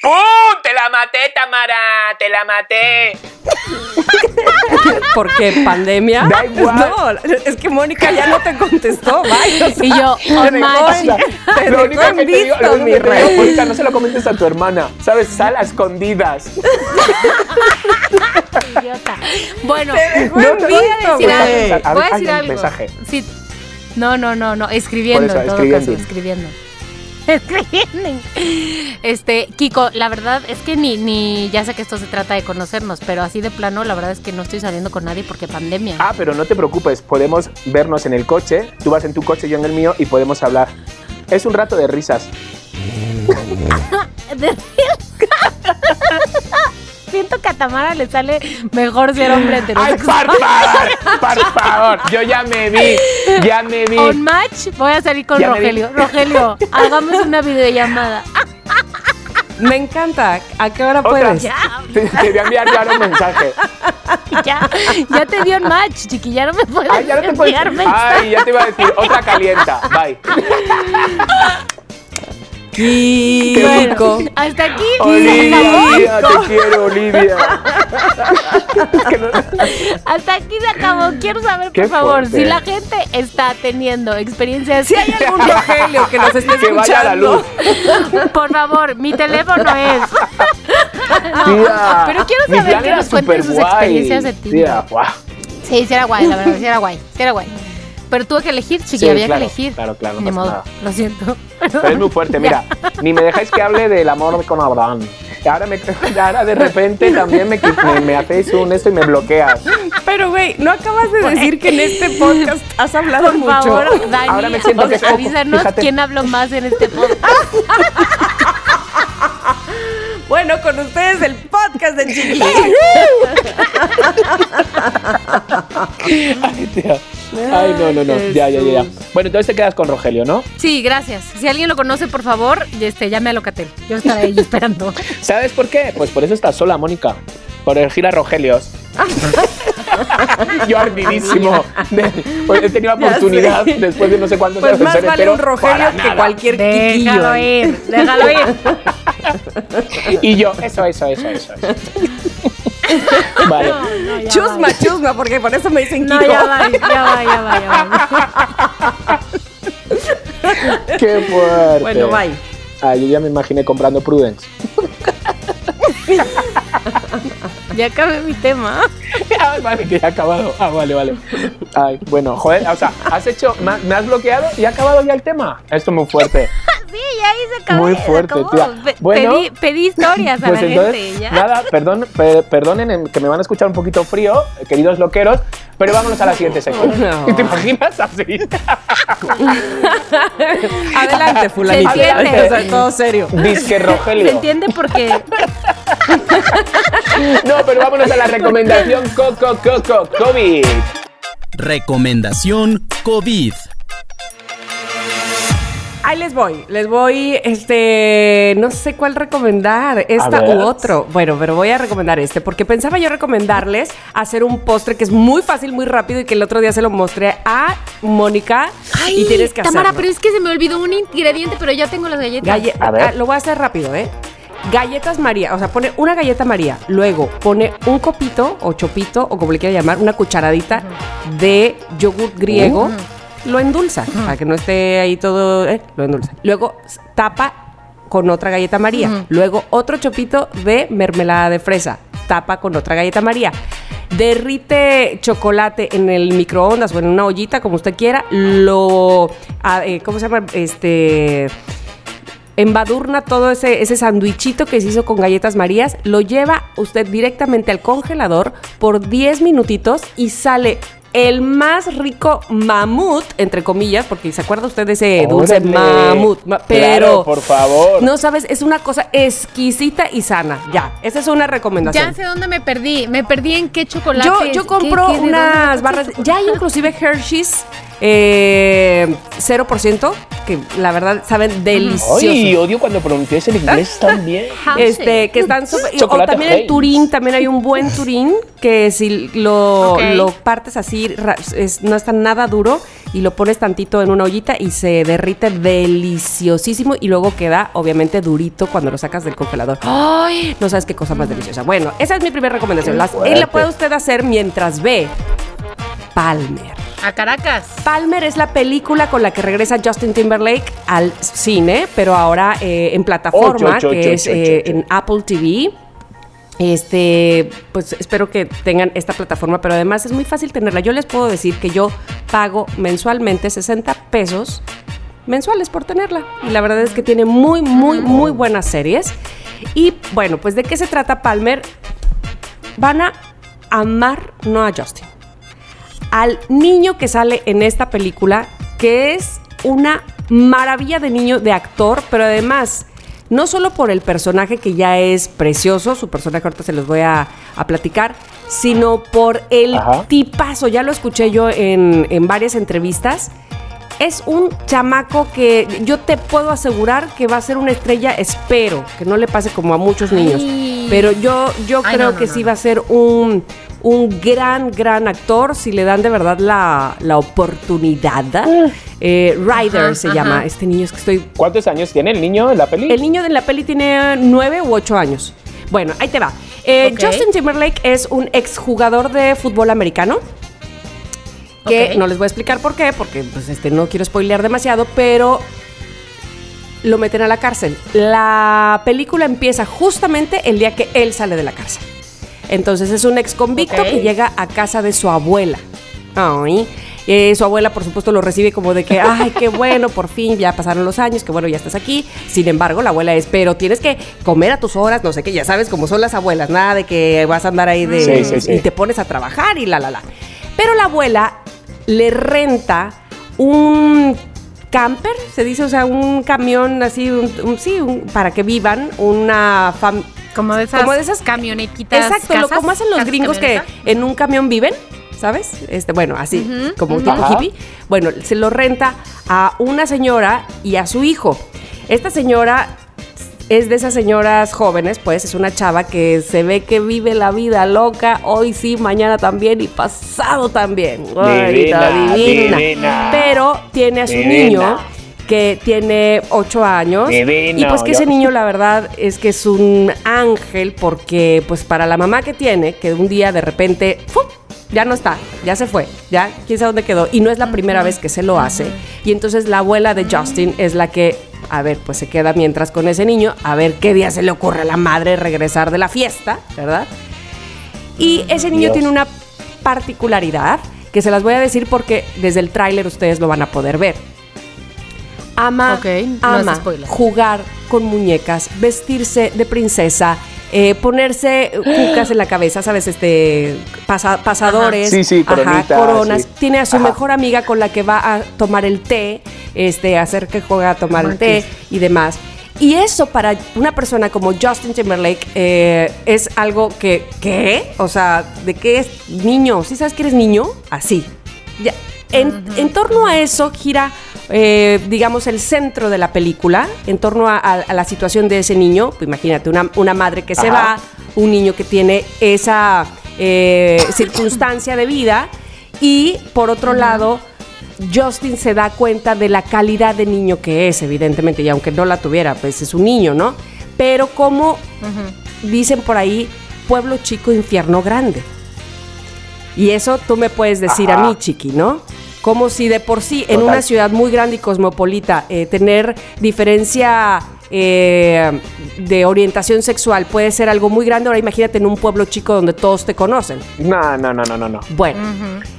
¡Pum! ¡Te la maté, Tamara! ¡Te la maté! Porque pandemia. Da igual. No, es que Mónica ya no te contestó. Vaya. o sea, Y yo, la- Te Lo único que te digo, lo único que. Mónica, no se lo comentes a tu hermana. ¿Sabes? Sal a escondidas. Idiota. Bueno, voy a decir algo. Voy a decir algo. mensaje. Sí. No, no, no, no, escribiendo Por eso, en todo escribiendo. caso, escribiendo. Este, Kiko, la verdad es que ni, ni, ya sé que esto se trata de conocernos, pero así de plano, la verdad es que no estoy saliendo con nadie porque pandemia. Ah, pero no te preocupes, podemos vernos en el coche, tú vas en tu coche, yo en el mío y podemos hablar. Es un rato de risas. Siento que a Tamara le sale mejor ser hombre ¡Ay, heterosexual. por favor! ¡Por favor! Yo ya me vi, ya me vi. On match, voy a salir con Ya. Rogelio. Rogelio, hagamos una videollamada. Me encanta. ¿A qué hora Otra. puedes? Ya, Te, te voy a enviar ya un mensaje. ya, ya te dio on match, chiqui, ya no me puedes Ay, ya no te puedes. enviar mensaje. Ay, ya te iba a decir, otra calienta. Bye. Kiko. Hasta aquí. Olivia, te quiero, Olivia. Hasta aquí se acabó. Quiero saber, por favor, fuerte. si la gente está teniendo experiencias. Si hay algún Rogelio que nos esté Que vaya la escuchando. luz. Por favor, mi teléfono es. No, Tía, pero quiero saber que nos cuenten sus experiencias de. Tía, guau. Sí, sí era guay, la verdad, sí era guay. Sí era guay. Pero tuve que elegir, chiqui, Sí, había claro, que elegir. claro, claro, no Ni pasa modo, nada. lo siento. Pero es muy fuerte, mira. Ni me dejáis que hable del amor con Abraham. Y ahora, me, ahora de repente también me, me, me hacéis un esto y me bloqueas. Pero, güey, ¿no acabas de decir que en este podcast has hablado Por mucho? favor, Dani, Ahora me siento que avísanos fíjate. quién habló más en este podcast. Bueno, con ustedes el podcast de Chiqui. Ay, tía. Ay, no, no, no. Ya, ya, ya, ya. Bueno, entonces te quedas con Rogelio, ¿no? Sí, gracias. Si alguien lo conoce, por favor, este, llame a Locatel. Yo estaré ahí esperando. ¿Sabes por qué? Pues por eso estás sola, Mónica. Por elegir a Rogelios. Yo ardidísimo. De- pues he tenido oportunidad después de no sé cuántos Pues años más vale un Rogelio que nada. cualquier Kikillo. Déjalo ir, déjalo ir. Y yo, eso, eso, eso, eso. eso. Vale. No, Chusma, va. chusma, porque por eso me dicen No, Kiko. ya va, ya va, ya va, ya va. Qué fuerte. Bueno, bye. Ah, yo ya me imaginé comprando Prudence. Ya acabé mi tema. Ah, vale, que ya ha acabado. Ah, vale, vale. Ay, bueno, joder, o sea, has hecho, me, has bloqueado y ha acabado ya el tema. Esto es muy fuerte. Sí, ya ahí se acabó. Muy se fuerte, acabó. tía. Pe- Bueno, pedí, pedí historias a Pues la entonces, gente. Ya. nada, perdón, pe- perdonen en- que me van a escuchar un poquito frío, eh, queridos loqueros, pero vámonos a la siguiente sección. No. ¿Te imaginas así? Adelante, fulanito. Se entiende. O sea, todo serio. Disque Se Rogelio. entiende porque No, pero vámonos a la recomendación Coco Coco COVID. Recomendación COVID. Ahí les voy, les voy, este, no sé cuál recomendar, esta u otro. Bueno, pero voy a recomendar este, porque pensaba yo recomendarles hacer un postre que es muy fácil, muy rápido y que el otro día se lo mostré a Mónica y tienes que Tamara, hacerlo. pero es que se me olvidó un ingrediente, pero ya tengo las galletas. Galle- A ver. ah, lo voy a hacer rápido, ¿eh? Galletas María, o sea, pone una galleta María, luego pone un copito o chopito o como le quiera llamar, una cucharadita de yogur griego, lo endulza para que no esté ahí todo, eh, lo endulza. Luego tapa con otra galleta María, luego otro chopito de mermelada de fresa, tapa con otra galleta María. Derrite chocolate en el microondas o en una ollita, como usted quiera. Lo. ah, eh, ¿Cómo se llama? Este embadurna todo ese, ese sandwichito que se hizo con galletas marías, lo lleva usted directamente al congelador por 10 minutitos y sale el más rico mamut, entre comillas, porque se acuerda usted de ese dulce Órale. mamut, ma- pero Claro, por favor. no sabes, es una cosa exquisita y sana. Ya, esa es una recomendación. Ya sé dónde me perdí. Me perdí en qué chocolate. Yo, yo ¿Qué- compro unas barras. Ya hay inclusive Hershey's eh, 0%, que la verdad saben deliciosos. Ay, odio cuando pronuncias el inglés tan bien. Este, que están súper- y- O también el turín, también hay un buen turín que si lo, lo partes así, es- no está nada duro y lo pones tantito en una ollita y se derrite deliciosísimo y luego queda obviamente durito cuando lo sacas del congelador. ¡Ay! No sabes qué cosa más deliciosa. Bueno, esa es mi primera recomendación. Las- y la puede usted hacer mientras ve Palmer. A Caracas. Palmer es la película con la que regresa Justin Timberlake al cine, pero ahora eh, en plataforma, Ocho, ocho, que ocho, es eh, en Apple TV. Este, pues espero que tengan esta plataforma, pero además es muy fácil tenerla. Yo les puedo decir que yo pago mensualmente 60 pesos mensuales por tenerla. Y la verdad es que tiene muy, muy, muy buenas series. Y bueno, pues ¿de qué se trata Palmer? Van a amar no a Justin. Al niño que sale en esta película, que es una maravilla de niño, de actor, pero además, no solo por el personaje que ya es precioso, su personaje ahorita se los voy a, a platicar, sino por el Ajá. tipazo, ya lo escuché yo en, en varias entrevistas. Es un chamaco que yo te puedo asegurar que va a ser una estrella, espero, que no le pase como a muchos niños. Ay. Pero yo, yo Ay, creo no, no, que no, sí va a ser un, un gran, gran actor si le dan de verdad la, la oportunidad. Eh, Ryder Ajá, se ajá. llama. Este niño es que estoy ¿Cuántos años tiene el niño en la peli? el niño de la peli tiene nueve u ocho años. Bueno, ahí te va. Eh. Justin Timberlake es un exjugador de fútbol americano. Que no les voy a explicar por qué, porque pues, este, no quiero spoilear demasiado, pero lo meten a la cárcel. La película empieza justamente el día que él sale de la cárcel. Entonces es un ex convicto que llega a casa de su abuela. Ay. Eh, su abuela, por supuesto, lo recibe como de que, ay, qué bueno, por fin, ya pasaron los años, que bueno, ya estás aquí. Sin embargo, la abuela es, pero tienes que comer a tus horas, no sé qué, ya sabes cómo son las abuelas, nada de que vas a andar ahí de. Sí, sí, sí. Y te pones a trabajar y la, la, la. Pero la abuela le renta un camper, se dice, o sea, un camión así, un- un- sí, un- para que vivan, una fam- Como de esas, Como de esas- camionetitas. Exacto, lo, como hacen los gringos que en un camión viven, ¿sabes? Este, bueno, así, como ujú. tipo hippie. Bueno, se lo renta a una señora y a su hijo. Esta señora es de esas señoras jóvenes, pues es una chava que se ve que vive la vida loca, hoy sí, mañana también y pasado también. Ay, Divina, divina. Pero tiene a su Divina. niño que tiene ocho años. Divino, y pues que ese niño, la verdad, es que es un ángel porque pues para la mamá que tiene, que un día de repente, ¡fum! ya no está, ya se fue, ya quién sabe dónde quedó. Y no es la primera vez que se lo hace. Y entonces la abuela de Justin es la que, a ver, pues se queda mientras con ese niño, a ver qué día se le ocurre a la madre regresar de la fiesta, ¿verdad? Y ese niño Dios. tiene una particularidad que se las voy a decir porque desde el tráiler ustedes lo van a poder ver. Ama, no jugar con muñecas, vestirse de princesa, eh, ponerse cucas en la cabeza, ¿sabes? Este, pasa- pasadores, Sí, sí, ajá, coronas. sí. Tiene a su Ajá. mejor amiga con la que va a tomar el té, este, hacer que juega a tomar el té y demás. Y eso para una persona como Justin Timberlake eh, es algo que, ¿qué? O sea, ¿de qué es niño? ¿Sí sabes que eres niño? Así. Ya. En, en torno a eso gira, eh, digamos, el centro de la película, en torno a, a- a la situación de ese niño. Pues imagínate, una, una madre que se va, un niño que tiene esa eh, circunstancia de vida y, por otro lado, Justin se da cuenta de la calidad de niño que es, evidentemente, y aunque no la tuviera, pues es un niño, ¿no? Pero como dicen por ahí, pueblo chico, infierno grande. Y eso tú me puedes decir a mí, chiqui, ¿no? Como si de por sí en una ciudad muy grande y cosmopolita eh, tener diferencia eh, de orientación sexual puede ser algo muy grande. Ahora imagínate en un pueblo chico donde todos te conocen. No, no, no, no, no, no. Bueno,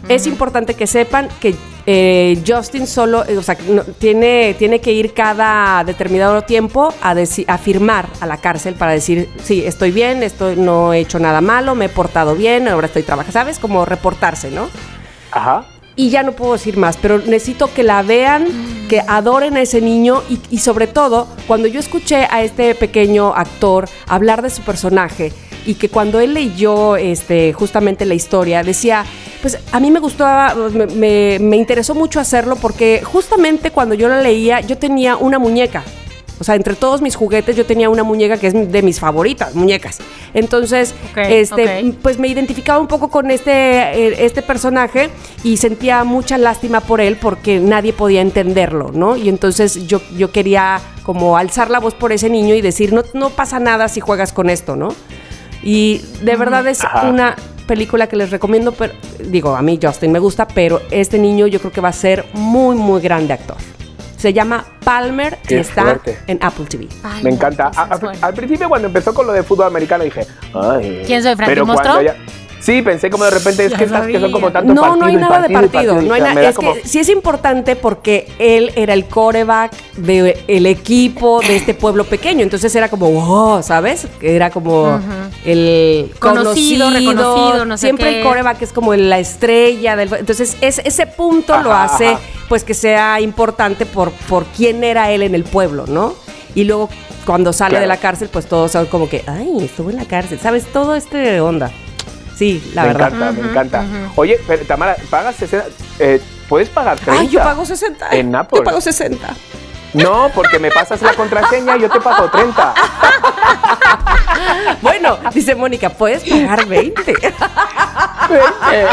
es importante que sepan que eh, Justin solo, eh, o sea, no- tiene, tiene que ir cada determinado tiempo a, a firmar a la cárcel para decir, sí, estoy bien, estoy, no he hecho nada malo, me he portado bien, ahora estoy trabajando, ¿sabes? Como reportarse, ¿no? Ajá. Y ya no puedo decir más, pero necesito que la vean, que adoren a ese niño y, y sobre todo, cuando yo escuché a este pequeño actor hablar de su personaje y que cuando él leyó este, justamente la historia, decía, pues a mí me gustó, me, me- me interesó mucho hacerlo porque justamente cuando yo la leía yo tenía una muñeca. O sea, entre todos mis juguetes yo tenía una muñeca que es de mis favoritas, muñecas. Entonces, este, pues me identificaba un poco con este, eh, este personaje y sentía mucha lástima por él porque nadie podía entenderlo, ¿no? Y entonces yo, yo quería como alzar la voz por ese niño y decir, no, no pasa nada si juegas con esto, ¿no? Y de verdad es Ajá. una película que les recomiendo, pero digo, a mí Justin me gusta, pero este niño yo creo que va a ser muy, muy grande actor. Se llama Palmer y Qué está fuerte. en Apple TV. Me encanta. esa A- es a- buena. Al principio cuando empezó con lo de fútbol americano dije, ay. ¿Quién soy, Frankie pero Monstruo? cuando ya- Sí, pensé como de repente es que estas que son como tanto No, partido no hay y nada de partido y partido. partido, No hay o sea, Es como- que sí es importante porque él era el coreback del equipo de este pueblo pequeño. Entonces era como, wow, ¿sabes? Era como el Conocido, reconocido, no sé Siempre qué. el coreback es como la estrella del. Entonces es, ese punto lo hace ajá. pues que sea importante por, por quién era él en el pueblo, ¿no? Y luego cuando sale Claro. de la cárcel, pues todos son como que, ay, estuvo en la cárcel. ¿Sabes? Todo este onda. Sí, la me verdad. encanta, me encanta. Oye, pero Tamara, pagas 60, eh, ¿puedes pagar 30? Ay, yo pago 60. En Apple. Yo pago 60. No, porque me pasas la contraseña y yo te pago 30. Bueno, dice Mónica, puedes pagar 20. Eh,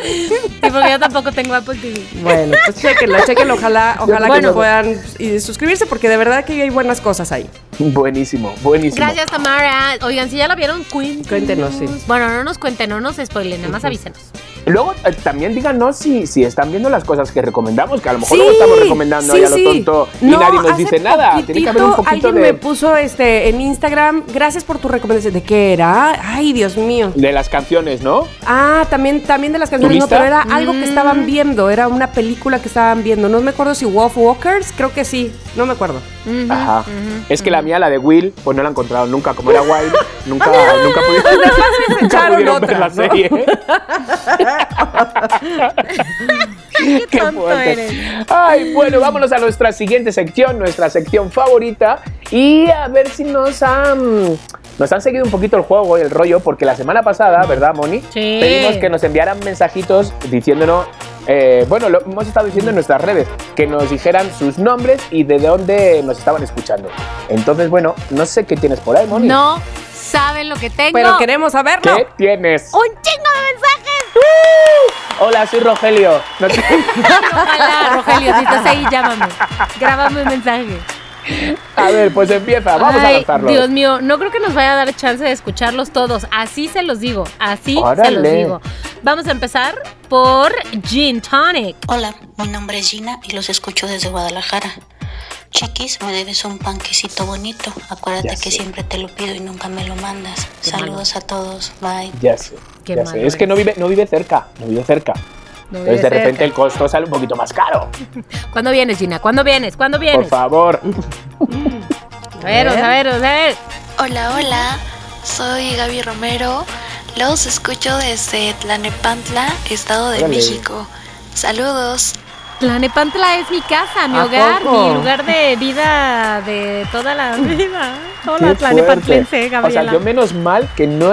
Sí, porque yo tampoco tengo Apple TV. Bueno, pues chéquenlo, chéquenlo. Ojalá, ojalá que Bueno. no puedan y suscribirse porque de verdad que hay buenas cosas ahí. buenísimo, buenísimo. Gracias, Tamara. Oigan, si ya la vieron, cuéntenos. Cuéntenos, sí. Bueno, no nos cuenten, no nos spoilen, nada más avísenos. Luego eh, también díganos si, si están viendo las cosas que recomendamos, que a lo mejor Sí, luego estamos recomendando sí, ahí a lo sí. tonto y No, nadie nos dice nada. Tiene que haber un poquito alguien de, me puso este en Instagram, gracias por tu recomendación. ¿De qué era? Ay, Dios mío. de las canciones, ¿no? Ah, también, también de las canciones, no, pero era algo que Mm. estaban viendo, era una película que estaban viendo. No me acuerdo si Wolf Walkers, creo que sí, no me acuerdo. Ajá. es que la mía, la de Will, pues no la he encontrado nunca. Como era Wild, nunca, nunca pudieron, nunca pudieron otra, ver la ¿no? Qué tonto fuerte. eres. Ay, bueno, vámonos a nuestra siguiente sección, nuestra sección favorita. Y a ver si nos han, nos han seguido un poquito el juego y el rollo, porque la semana pasada, ¿verdad, Moni? Sí. Pedimos que nos enviaran mensajitos diciéndonos. eh, bueno, lo hemos estado diciendo en nuestras redes, que nos dijeran sus nombres y de dónde nos estaban escuchando. Entonces, bueno, no sé qué tienes por ahí, Moni. No saben lo que tengo. Pero queremos saberlo. ¿Qué tienes? Un chingo de mensajes. Hola, soy Rogelio. No te- Ojalá, Rogelio, si estás ahí, llámame. Grábame un mensaje. A ver, pues empieza, vamos a lanzarlo. Dios mío, no creo que nos vaya a dar chance de escucharlos todos. Así se los digo, así se los digo. Vamos a empezar por Gin Tonic. Hola, mi nombre es Gina y los escucho desde Guadalajara. Chiquis, me debes un panquecito bonito. Acuérdate Ya que sé. siempre te lo pido y nunca me lo mandas. Qué Saludos a todos. Bye. Ya sé. Qué ya malo sé. Es que no vive, no vive cerca, no vive cerca. No Entonces de repente cerca. el costo sale un poquito más caro. ¿Cuándo vienes, Gina? ¿Cuándo vienes? ¿Cuándo Por vienes? favor. A ver, a ver, a ver. Hola, hola, soy Gaby Romero. Los escucho desde Tlanepantla, Estado de Órale. México. Saludos. Tlanepantla es mi casa, mi ¿A hogar, poco? mi lugar de vida de toda la vida. Hola, Tlanepantlense, fuerte. O sea, Gabriela. yo menos mal que no,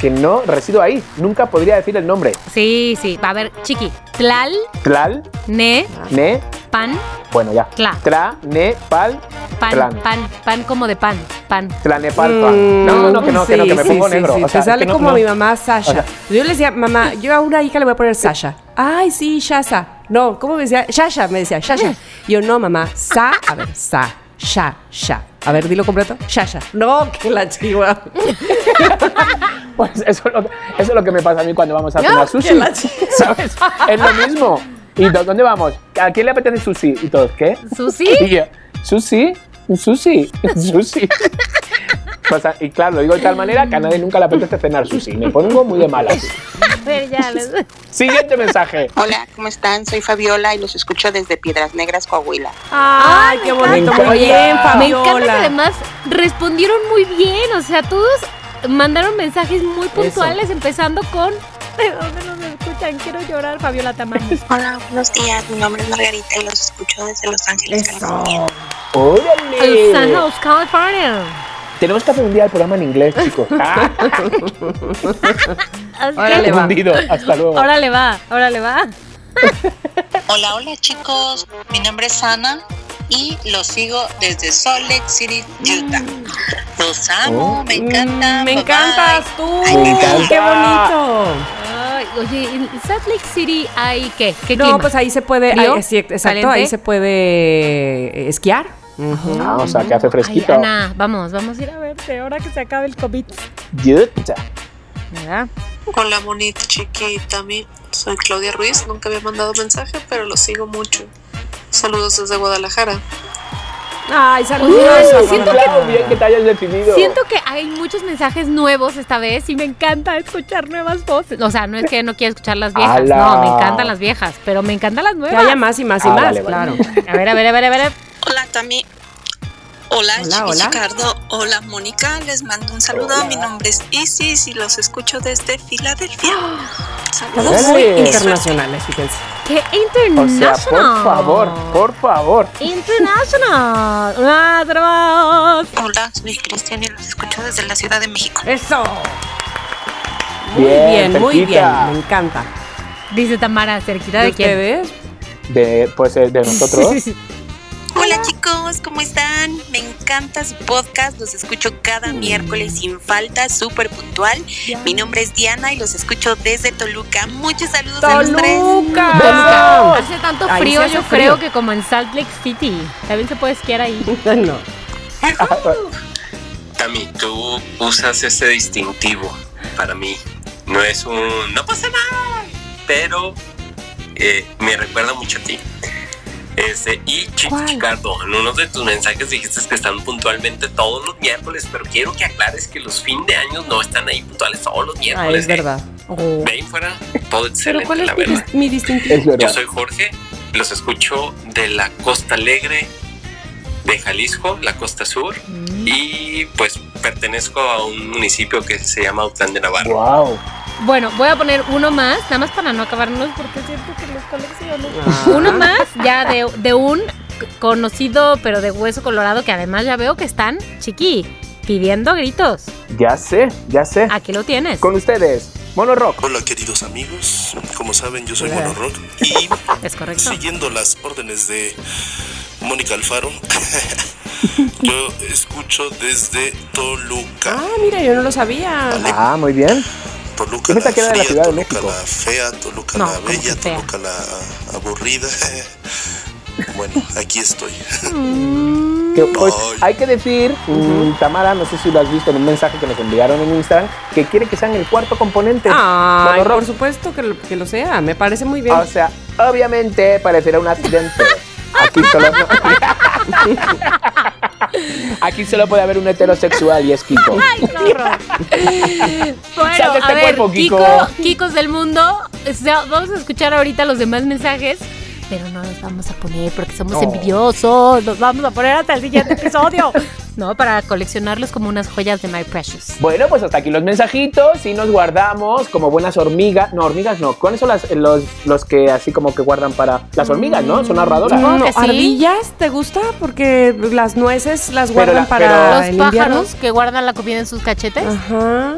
que no resido ahí. Nunca podría decir el nombre. Sí, sí. A ver, chiqui. Tlal, Tlal, ne, ne, pan, bueno ya. Tla. Tra, ne, pal, pan, Tlan. pan, pan como de pan, pan. tlanepalpa. Mm, No, no, no, que no, que no, que me sí, pongo sí, negro. sí, O sea, te sale no- como no. a mi mamá Sasha. O sea- yo le decía, mamá, yo a una hija le voy a poner Sasha. Ay, sí, Shasa. No, ¿cómo me decía? Shasha, me decía, Shasha. Yo no, mamá, Sa, a ver, Sa, Sha, Sha. A ver, dilo completo. Shasha. No, que la chihuahua. Pues eso es, lo, eso es lo que me pasa a mí cuando vamos a que sushi. ¿Sabes? Es lo mismo. ¿Y dó- dónde vamos? ¿A quién le apetece sushi? Y todos, ¿qué? ¿Sushi? Y yo, ¿sushi? ¿Sushi? ¿Sushi? O sea, y claro, lo digo de tal manera que a nadie nunca le apetece cenar sushi. Me pongo muy de malas. A ver, ya. les- Siguiente mensaje. Hola, ¿cómo están? Soy Fabiola y los escucho desde Piedras Negras, Coahuila. Ay, qué bonito. Muy bien, Me Me Fabiola. encanta que además respondieron muy bien. O sea, todos mandaron mensajes muy puntuales, empezando con. ¿De dónde nos Quiero llorar, Fabiola Tamayo. Hola, buenos días. Mi nombre es Margarita y los escucho desde Los Ángeles, California. ¡Órale! Jose, California. Tenemos que hacer un día el programa en inglés, chicos. Ah, Órale, va. hundido. Hasta luego. Ahora le va, ahora le va. Hola, hola chicos, mi nombre es Ana y los sigo desde Salt Lake City, Utah. Los amo, me encantan. Mm, Me bye, encantas tú. Me encanta. Qué bonito. Ay, oye, en Salt Lake City hay qué? ¿Qué No, clima? pues ahí se puede, ahí- sí, exacto, ¿Caliente? ahí se puede eh, esquiar. Ujú. Ah, o sea, que hace Ay, fresquito. Ana, vamos, vamos a ir a verte ahora que se acabe el COVID. Utah. ¿Verdad? Hola, Monit, chiquita. Mi. Soy Claudia Ruiz. Nunca había mandado mensaje, pero lo sigo mucho. Saludos desde Guadalajara. Ay, saludos. Siento bien que te hayas decidido. Siento que hay muchos mensajes nuevos esta vez y me encanta escuchar nuevas voces. O sea, no es que no quiera escuchar las viejas, no, me encantan las viejas, pero me encantan las Que nuevas. haya más y más y Ah, más, vale, vale. claro. A ver, a ver, a ver, a ver. Hola, Tami. Hola, Hola, Chiqui hola. Mónica. Les mando un saludo. Hola. Mi nombre es Isis y los escucho desde Filadelfia. Todos Saludos. muy internacionales, fíjense. ¡Qué O sea, international! por favor, por favor. International. ¡Ah, trabajos! Hola, soy Cristian y los escucho desde la Ciudad de México. Eso. Muy Bien, bien, muy bien. Me encanta. Dice Tamara, cerquita ¿De de quién. ustedes? De, pues, eh, de nosotros. Hola chicos, ¿cómo están? Me encanta su podcast, los escucho cada miércoles sin falta, súper puntual. Mi nombre es Diana y los escucho desde Toluca. Muchos saludos a los tres. ¡Toluca! Toluca. Hace tanto frío, hace yo frío. creo que como en Salt Lake City. También se puede esquiar ahí. No. Tami, tú usas ese distintivo para mí. No es un. No pasa nada. Pero eh, me recuerda mucho a ti. Este, y. Chicardo, en uno de tus mensajes dijiste que están puntualmente todos los miércoles, pero quiero que aclares que los fin de años no están ahí puntuales todos los Ah, miércoles. es ¿eh? verdad. De ahí fuera, todo Pero excelente, ¿cuál la es mi, verdad. mi distintivo? Es verdad. Yo soy Jorge, los escucho de la Costa Alegre de Jalisco, la Costa Sur, y pues pertenezco a un municipio que se llama Autlán de Navarro. Wow. Bueno, voy a poner uno más, nada más para no acabarnos, porque siento que los colecciono. Ah. Uno más, ya de, de un conocido, pero de hueso colorado, que además ya veo que están, chiqui, pidiendo gritos. Ya sé, ya sé. Aquí lo tienes. Con ustedes, Mono Rock. Hola queridos amigos, como saben yo soy. Mono Rock y Es correcto. siguiendo las órdenes de Mónica Alfaro, yo escucho desde Toluca. Ah, mira, yo no lo sabía. Ah, muy bien. Toluca la la fría, Ciudad de Toluca México. la fea, Toluca No, la ¿cómo bella? Toluca la aburrida. Bueno, aquí estoy. Que, pues Ay. hay que decir, mm, Tamara, no sé si lo has visto en un mensaje que nos enviaron en Instagram, que quiere que sean el cuarto componente. Ay, por supuesto que lo, que lo sea. Me parece muy bien. O sea, obviamente parecerá un accidente. Aquí solo, Aquí solo puede haber un heterosexual y es Kiko. ¡Ay, qué horror! bueno, este a ver, cuerpo, Kiko. Kiko, Kikos del mundo, o sea, vamos a escuchar ahorita los demás mensajes, pero no los vamos a poner porque somos No. envidiosos, los vamos a poner hasta el siguiente episodio. No, para coleccionarlos como unas joyas de My Precious. Bueno, pues hasta aquí los mensajitos y nos guardamos como buenas hormigas. No, hormigas no. ¿Cuáles son las, los, los que así como que guardan para las hormigas, no? Son ahorradoras. No, que sí. ¿Ardillas te gusta? Porque las nueces las Pero guardan la- para pero- Los el invierno. pájaros que guardan la comida en sus cachetes. Ajá.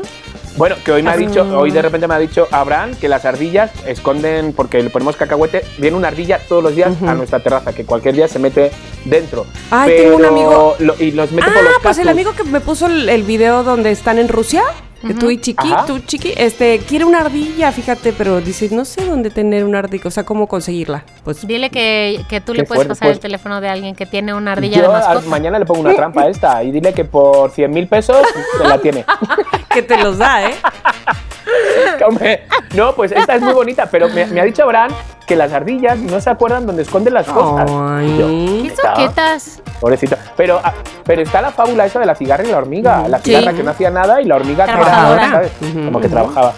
Bueno, que hoy me ha dicho, hoy de repente me ha dicho Abraham que las ardillas esconden, porque le ponemos cacahuete, viene una ardilla todos los días a nuestra terraza, que cualquier día se mete dentro. Ay, tengo un Pero amigo- lo- y los mete Ah, por los pues el amigo que me puso el, el video donde están en Rusia, que tú y Chiqui, Ajá. tú Chiqui, este, quiere una ardilla, fíjate, pero dice, no sé dónde tener una ardilla, o sea, cómo conseguirla. Pues Dile que, que tú le puedes fuerte, pasar pues. el teléfono de alguien que tiene una ardilla de Yo a- mascota. mañana le pongo una trampa a esta y dile que por 100 mil pesos se la tiene. que te los da, ¿eh? No, pues esta es muy bonita, pero me, me ha dicho Abraham que las ardillas no se acuerdan dónde esconden las cosas. Ay. Yo, ¿Qué "Está, soquetas? Pobrecito. Pero, ah, pero está la fábula esa de la cigarra y la hormiga. La Sí. cigarra que no hacía nada y la hormiga que era. ¿sabes? Como que trabajaba.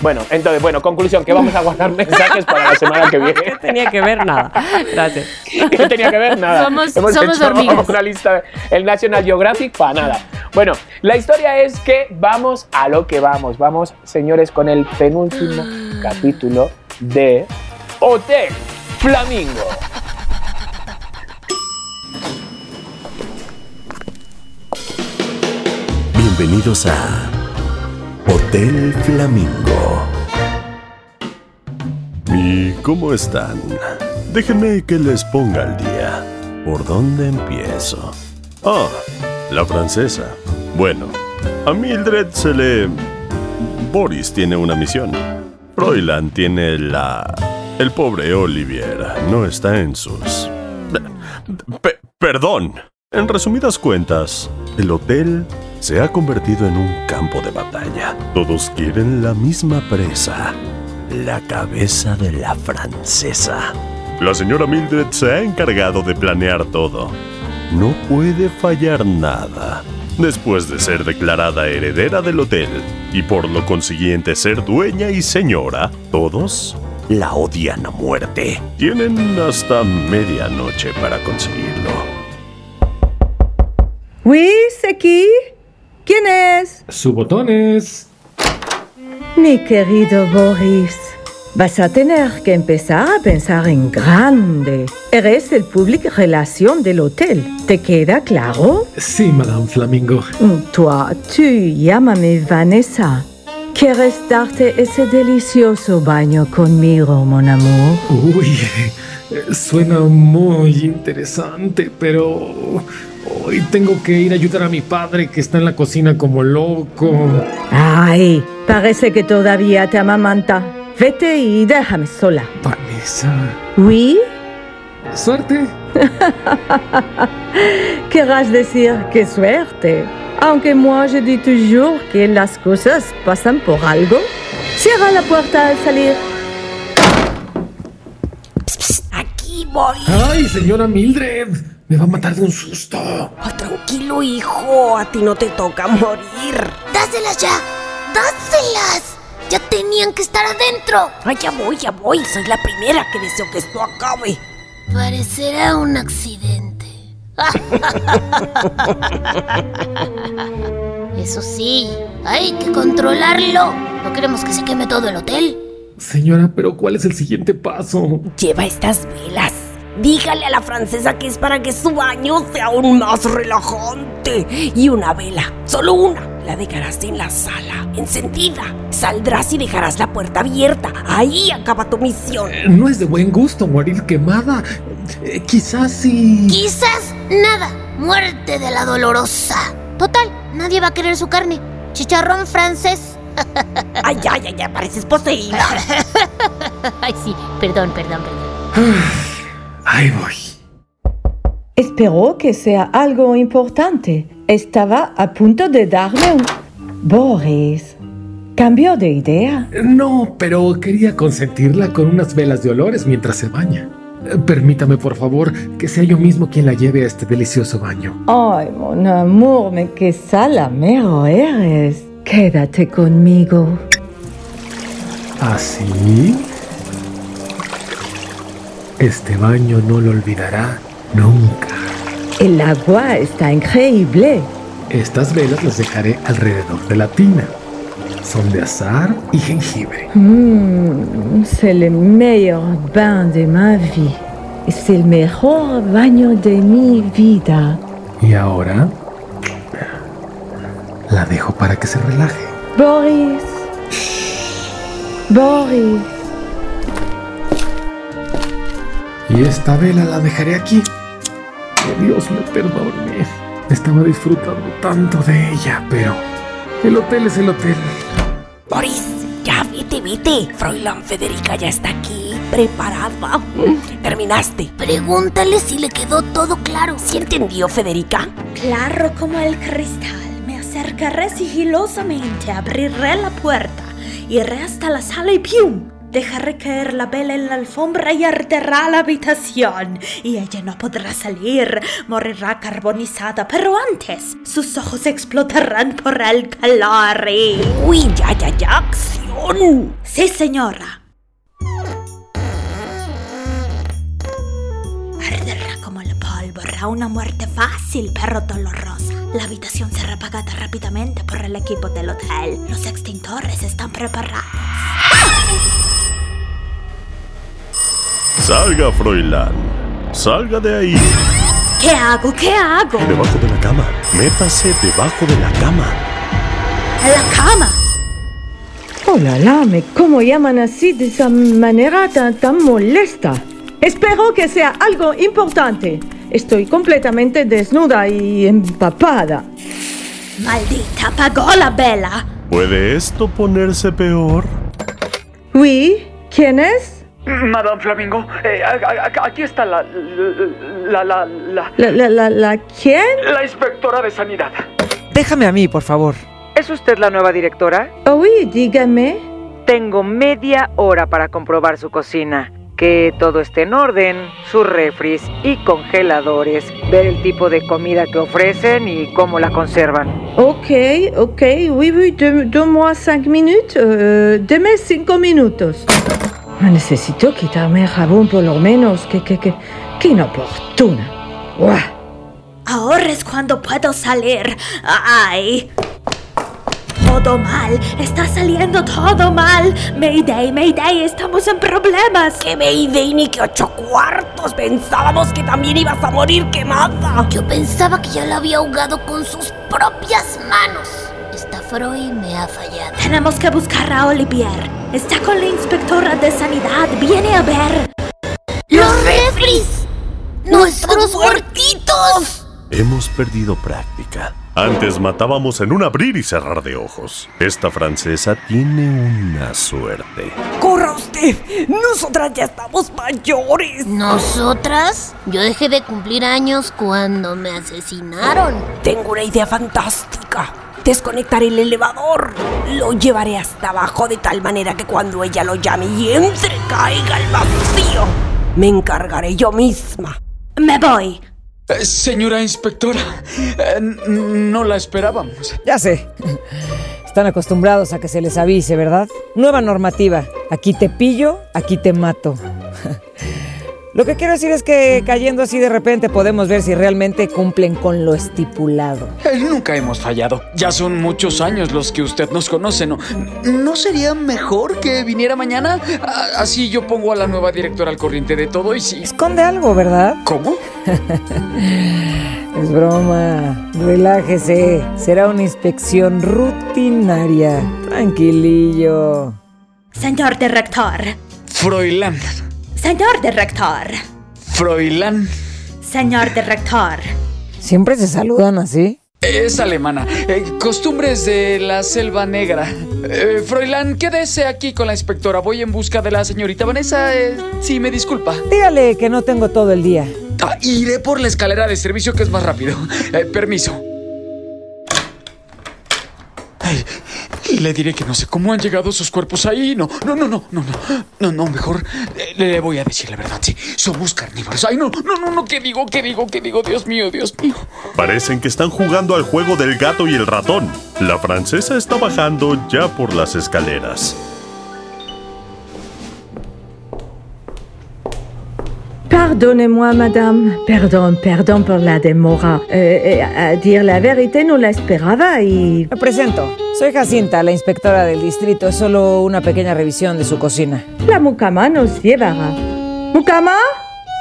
Bueno, entonces, bueno, conclusión, que vamos a guardar mensajes para la semana que viene. No tenía que ver nada. Gracias. que no tenía que ver nada. Somos- Hemos somos hecho hormigas. una lista, de- el National Geographic para nada. Bueno, la historia es que vamos a lo que vamos. Vamos, señores, con el penúltimo capítulo de Hotel Flamingo. Bienvenidos a Hotel Flamingo. ¿Y cómo están? Déjenme que les ponga al día. ¿Por dónde empiezo? Ah, la francesa. Bueno, a Mildred se le... Boris tiene una misión. Froilan tiene la... El pobre Olivier no está en sus... Pe- perdón. En resumidas cuentas, el hotel se ha convertido en un campo de batalla. Todos quieren la misma presa, la cabeza de la francesa. La señora Mildred se ha encargado de planear todo. no puede fallar nada. Después de ser declarada heredera del hotel y por lo consiguiente ser dueña y señora, todos la odian a muerte. Tienen hasta medianoche para conseguirlo. Qui? ¿Quién es? Su botones. Mi querido Boris, vas a tener que empezar a pensar en grande. Eres el public relation del hotel. ¿Te queda claro? Sí, Madame Flamingo. Toi, tú llámame Vanessa. ¿Quieres darte ese delicioso baño conmigo, mon amour? Uy, suena muy interesante, pero hoy tengo que ir a ayudar a mi padre que está en la cocina como loco. Ay, parece que todavía te amamanta. Vete y déjame sola. Vanessa. ¿Oui? Suerte. Querrás decir qué suerte. Aunque moi je dis toujours que las cosas pasan por algo. Cierra la puerta al salir. Aquí voy. Ay, señora Mildred. Me va a matar de un susto. Oh, tranquilo, hijo. A ti no te toca morir. ¡Dáselas ya! ¡Dáselas! ¡Ya tenían que estar adentro! Ay, ya voy, ya voy. Soy la primera que deseo que esto acabe. Parecerá un accidente. Eso sí, hay que controlarlo. No queremos que se queme todo el hotel. Señora, pero ¿cuál es el siguiente paso? Lleva estas velas. Dígale a la francesa que es para que su baño sea aún más relajante. Y una vela, solo una, la dejarás en la sala, encendida. Saldrás y dejarás la puerta abierta. Ahí acaba tu misión. Eh, No es de buen gusto morir quemada. Eh, quizás sí. Quizás nada. Muerte de la dolorosa. Total, nadie va a querer su carne. Chicharrón francés. Ay, ay, ay, ya pareces poseída. Ay, sí, perdón, perdón, perdón. Ahí voy. Espero que sea algo importante. Estaba a punto de darme un... Boris, ¿cambio de idea? No, pero quería consentirla con unas velas de olores mientras se baña. Permítame, por favor, que sea yo mismo quien la lleve a este delicioso baño. Ay, mon amour, me qué salamero eres. Quédate conmigo. ¿Así? Este baño no lo olvidará nunca. El agua está increíble. Estas velas las dejaré alrededor de la tina. Son de azar y jengibre. Mm, c'est le meilleur bain de ma vie. Es el mejor baño de mi vida. Y ahora la dejo para que se relaje. Boris. Boris. Y esta vela la dejaré aquí. Que Dios me perdone. Estaba disfrutando tanto de ella, pero el hotel es el hotel. Boris, ya vete, vete. Fräulein Federica ya está aquí, preparada. Terminaste. Pregúntale si le quedó todo claro. ¿Sí entendió, Federica? Claro como el cristal. Me acercaré sigilosamente, abriré la puerta, iré hasta la sala y ¡pium! Dejaré caer la vela en la alfombra y arderá la habitación. Y ella no podrá salir, morirá carbonizada. Pero antes, sus ojos explotarán por el calor. Uy, ya, ya, ya, acción. Sí, señora. Arderá como el pólvora, una muerte fácil pero dolorosa. La habitación será apagada rápidamente por el equipo del hotel. Los extintores están preparados. Salga, Froilán. Salga de ahí. ¿Qué hago? ¿Qué hago? Debajo de la cama. Métase debajo de la cama. ¡A la cama! Oh la la, me cómo llaman así de esa manera tan, tan molesta. Espero que sea algo importante. Estoy completamente desnuda y empapada. ¡Maldita! ¡Apagó la vela! ¿Puede esto ponerse peor? Oui, ¿quién es? Madame Flamingo, eh, aquí está la la, la, la, ¿La, la, la, la quién? la inspectora de sanidad. Déjame a mí, por favor. ¿Es usted la nueva directora? Oh, oui, dígame. Tengo media hora para comprobar su cocina. Que todo esté en orden, sus refris y congeladores, ver el tipo de comida que ofrecen y cómo la conservan. Ok, ok, oui, oui, de- donne-moi cinq minutes. Euh, deme cinco minutos. Necesito quitarme el jabón por lo menos. Que, que, que, que inoportuna. Uah. Ahora es cuando puedo salir. ¡Ay! Todo mal, está saliendo todo mal. Mayday, Mayday, estamos en problemas. ¡Qué Mayday ni que ocho cuartos! Pensábamos que también ibas a morir quemada. Yo pensaba que ya la había ahogado con sus propias manos. Esta Freud me ha fallado. Tenemos que buscar a Olivier. Está con la inspectora de sanidad. Viene a ver. ¡Los refris! ¡Nuestros huertitos! Hemos perdido práctica. Antes matábamos en un abrir y cerrar de ojos. Esta francesa tiene una suerte. ¡Corra usted! ¡Nosotras ya estamos mayores! ¿Nosotras? Yo dejé de cumplir años cuando me asesinaron. Tengo una idea fantástica. Desconectaré el elevador. Lo llevaré hasta abajo de tal manera que cuando ella lo llame y entre caiga al vacío. Me encargaré yo misma. Me voy. Eh, señora inspectora, eh, no la esperábamos. Ya sé. Están acostumbrados a que se les avise, ¿verdad? Nueva normativa. Aquí te pillo, aquí te mato. Lo que quiero decir es que cayendo así de repente podemos ver si realmente cumplen con lo estipulado. Eh, Nunca hemos fallado. Ya son muchos años los que usted nos conoce, ¿no? ¿No sería mejor que viniera mañana? A- Así yo pongo a la nueva directora al corriente de todo y si... Esconde algo, ¿verdad? ¿Cómo? Es broma. Relájese. Será una inspección rutinaria. Tranquilillo. Señor director. Froilán. Señor director. Froilán. Señor director. ¿Siempre se saludan así? Es alemana. Eh, costumbres de la selva negra. Eh, Froilán, quédese aquí con la inspectora. Voy en busca de la señorita Vanessa. Eh, sí, me disculpa. Dígale que no tengo todo el día. Ah, iré por la escalera de servicio que es más rápido. Eh, permiso. Ay, le diré que no sé cómo han llegado sus cuerpos ahí. No, no, no, no, no, no, no, no, mejor eh, le voy a decir la verdad. Sí, somos carnívoros. Ay, no, no, no, no, ¿qué digo? ¿Qué digo? ¿Qué digo? Dios mío, Dios mío. Parecen que están jugando al juego del gato y el ratón. La francesa está bajando ya por las escaleras. Pardonnez-moi, madame. Perdón, perdón por la demora. Eh, eh, a decir la vérité, no la esperaba y... Me presento. Soy Jacinta, la inspectora del distrito. Es solo una pequeña revisión de su cocina. La mucama nos llevará. ¿Mucama?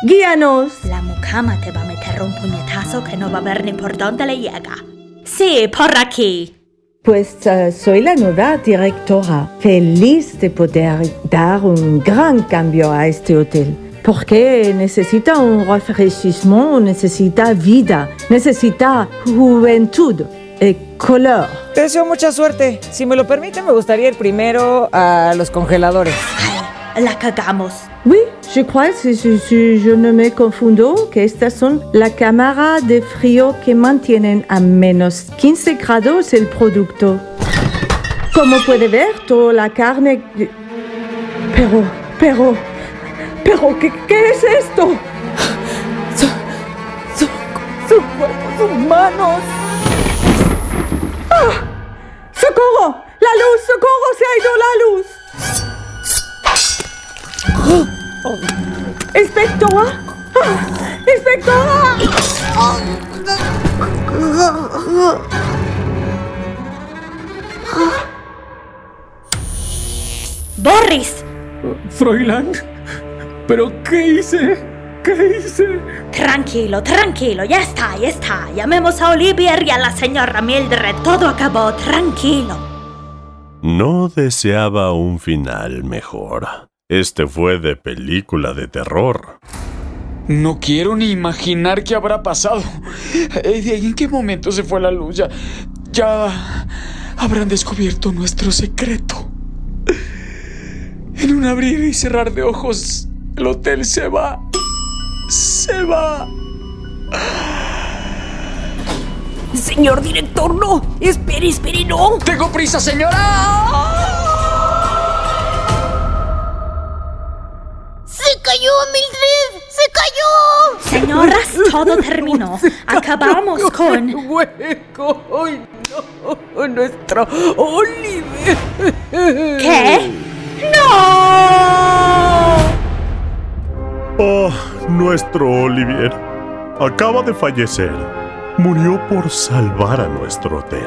Guíanos. La mucama te va a meter un puñetazo que no va a ver ni por dónde le llega. Sí, por aquí. Pues eh, soy la nueva directora. Feliz de poder dar un gran cambio a este hotel. Porque necesita un rafraîchissement, necesita vida, necesita juventud y color. Te deseo mucha suerte. Si me lo permite, me gustaría ir primero a los congeladores. La cagamos. Oui, je crois, si, si- si je no me confundo, que estas son la cámara de frío que mantienen a menos 15 grados el producto. Como puede ver, toda la carne... Pero, pero, pero, ¿qué, qué es esto? ¡Son cuerpos humanos! ¡Ah! ¡Socorro! ¡La luz! ¡Socorro! ¡Se ha ido la luz! ¡Inspectora! ¡Ah! ¡Inspectora! ¡Boris! Froilán, ¿pero qué hice? ¿Qué hice? Tranquilo, tranquilo, ya está, ya está. Llamemos a Olivier y a la señora Mildred. Todo acabó, tranquilo. No deseaba un final mejor. Este fue de película de terror. No quiero ni imaginar qué habrá pasado. Eh, ¿En qué momento se fue la luz? Ya, ya habrán descubierto nuestro secreto. En un abrir y cerrar de ojos, el hotel se va. Se va. Señor director, no. Espere, espere, no. ¡Tengo prisa, señora! ¡Se cayó Señoras, todo terminó. Acabamos con. Hueco. Ay, no. Nuestro Oliver. ¿Qué? ¡No! Oh, nuestro Olivier acaba de fallecer. Murió por salvar a nuestro hotel.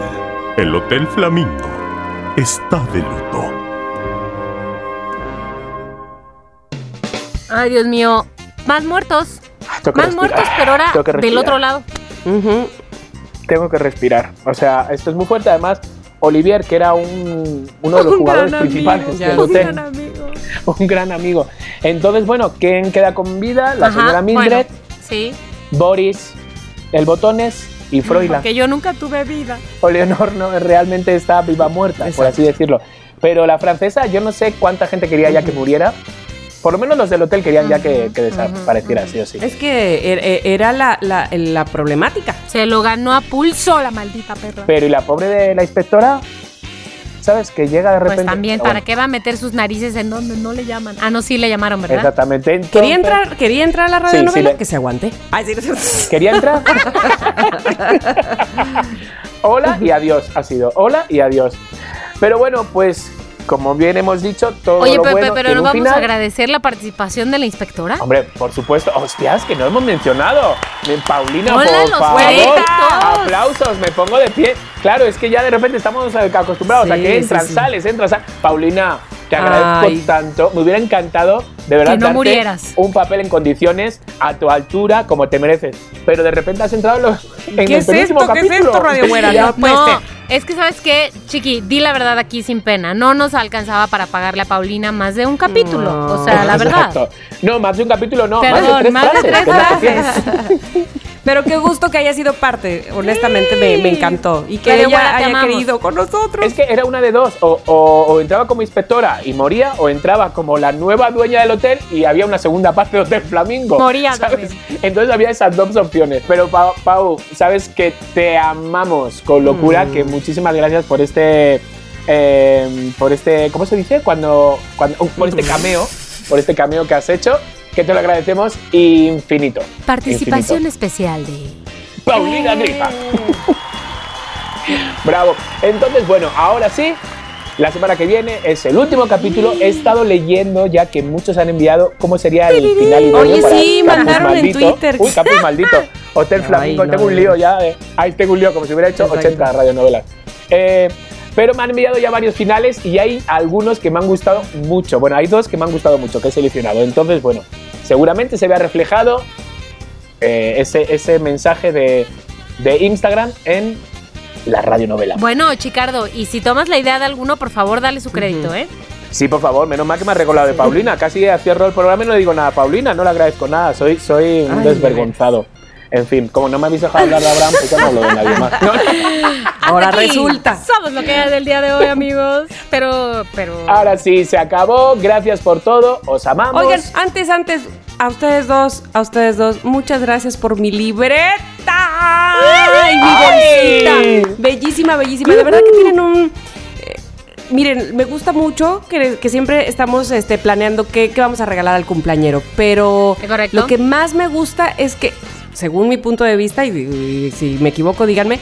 El Hotel Flamingo está de luto. Ay, Dios mío. Más muertos. Tengo que Más respirar. muertos, pero ahora del otro lado. Tengo que respirar. O sea, esto es muy fuerte. Además, Olivier, que era un, uno de los Un jugadores principales amigo, del un hotel. Un gran amigo. Entonces, bueno, ¿quién queda con vida? La Ajá, señora Mildred, bueno, sí. Boris, el Botones y Froila. Porque yo nunca tuve vida. O Leonor no realmente está viva muerta, por así decirlo. Pero la francesa, yo no sé cuánta gente quería ya que muriera. Por lo menos los del hotel querían ya que, que desapareciera, sí o sí. Es que er- er- era la, la, la problemática. Se lo ganó a pulso la maldita perra. Pero ¿y la pobre de la inspectora? ¿Sabes? Que llega de repente. Pues también, Pero ¿para bueno, qué va a meter sus narices en donde no le llaman? Ah, no, sí le llamaron, ¿verdad? Exactamente. Entonces, Quería entrar, quería entrar a la Sí, radionovela, sí, le- que se aguante. Ay, sí, sí. ¿Quería entrar? Hola y adiós ha sido. Hola y adiós. Pero bueno, pues como bien hemos dicho, todo Oye, lo Pepe, bueno pero tiene no vamos final. a agradecer la participación de la inspectora. Hombre, por supuesto. Hostias, que no hemos mencionado. Paulina, Hola, por favor. Aplausos, me pongo de pie. Claro, es que ya de repente estamos eh, acostumbrados a Sí, que entran, sí, sí. sales, entras. Paulina, te agradezco Ay. tanto. Me hubiera encantado, de verdad, Que no darte murieras. un papel en condiciones a tu altura como te mereces. Pero de repente has entrado en, ¿Qué el es esto? ¿Qué es esto, Radio? Ya, No. Es que sabes qué, Chiqui, di la verdad aquí sin pena. No nos alcanzaba para pagarle a Paulina más de un capítulo. O sea, la verdad. Exacto. No, más de un capítulo, no. Perdón, más de tres frases. Pero qué gusto que haya sido parte. Honestamente, me, me encantó. Y que ella haya amamos. querido con nosotros. Es que era una de dos, o, o- o entraba como inspectora y moría, o entraba como la nueva dueña del hotel y había una segunda parte de Hotel Flamingo. Moría ¿sabes? Entonces había esas dos opciones. Pero Pau, Pau, sabes que te amamos con locura, Mm. que muchísimas gracias por este, eh, por este, ¿cómo se dice? Cuando, cuando, oh, por este cameo, por este cameo que has hecho, que te lo agradecemos infinito. Participación Infinito. especial de. Paulina Gripa. Bravo. Entonces, bueno, ahora sí, la semana que viene es el último capítulo. He estado leyendo ya que muchos han enviado cómo sería el final idóneo Oye, para sí, mandaron en Maldito. Twitter. Uy, Capus Maldito. Hotel Flamingo. no. Tengo un lío ya. De, ahí tengo un lío, como si hubiera hecho Exacto. 80 radionovelas. Eh, pero me han enviado ya varios finales y hay algunos que me han gustado mucho. Bueno, hay dos que me han gustado mucho, que he seleccionado. Entonces, bueno, seguramente se vea reflejado eh, ese, ese mensaje de, de Instagram en la radionovela. Bueno, Chicardo, y si tomas la idea de alguno, por favor, dale su crédito, ¿eh? Sí, por favor, menos mal que me has recordado de Paulina. Casi cierro el programa y no le digo nada a Paulina, no le agradezco nada. Soy, soy un Ay, desvergonzado. En fin, como no me habéis dejado hablar de Abraham, pues ya no hablo de nadie más. No, Ahora aquí. resulta. Somos lo que hay del día de hoy, amigos. Pero, pero. Ahora sí, se acabó. Gracias por todo. Os amamos. Oigan, antes, antes, a ustedes dos, a ustedes dos, muchas gracias por mi libreta. ¡Ay, mi bolsita! Bellísima, bellísima. De verdad que tienen un. eh, Miren, me gusta mucho que, que siempre estamos este, planeando qué, qué vamos a regalar al cumpleañero, pero ¿Correcto? lo que más me gusta es que, según mi punto de vista, y, y si me equivoco, díganme,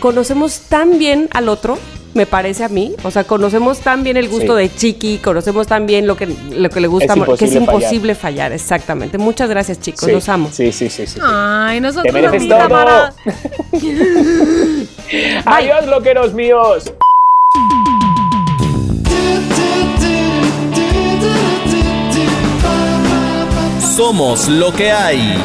conocemos tan bien al otro, me parece a mí, o sea, conocemos tan bien el gusto Sí. de Chiqui, conocemos tan bien lo que, lo que le gusta, Es que es imposible fallar. exactamente. Muchas gracias, chicos, Sí, los amo. Sí, sí, sí, sí. sí. Ay, nosotros Te mereces todo. Adiós, loqueros míos. Somos lo que hay.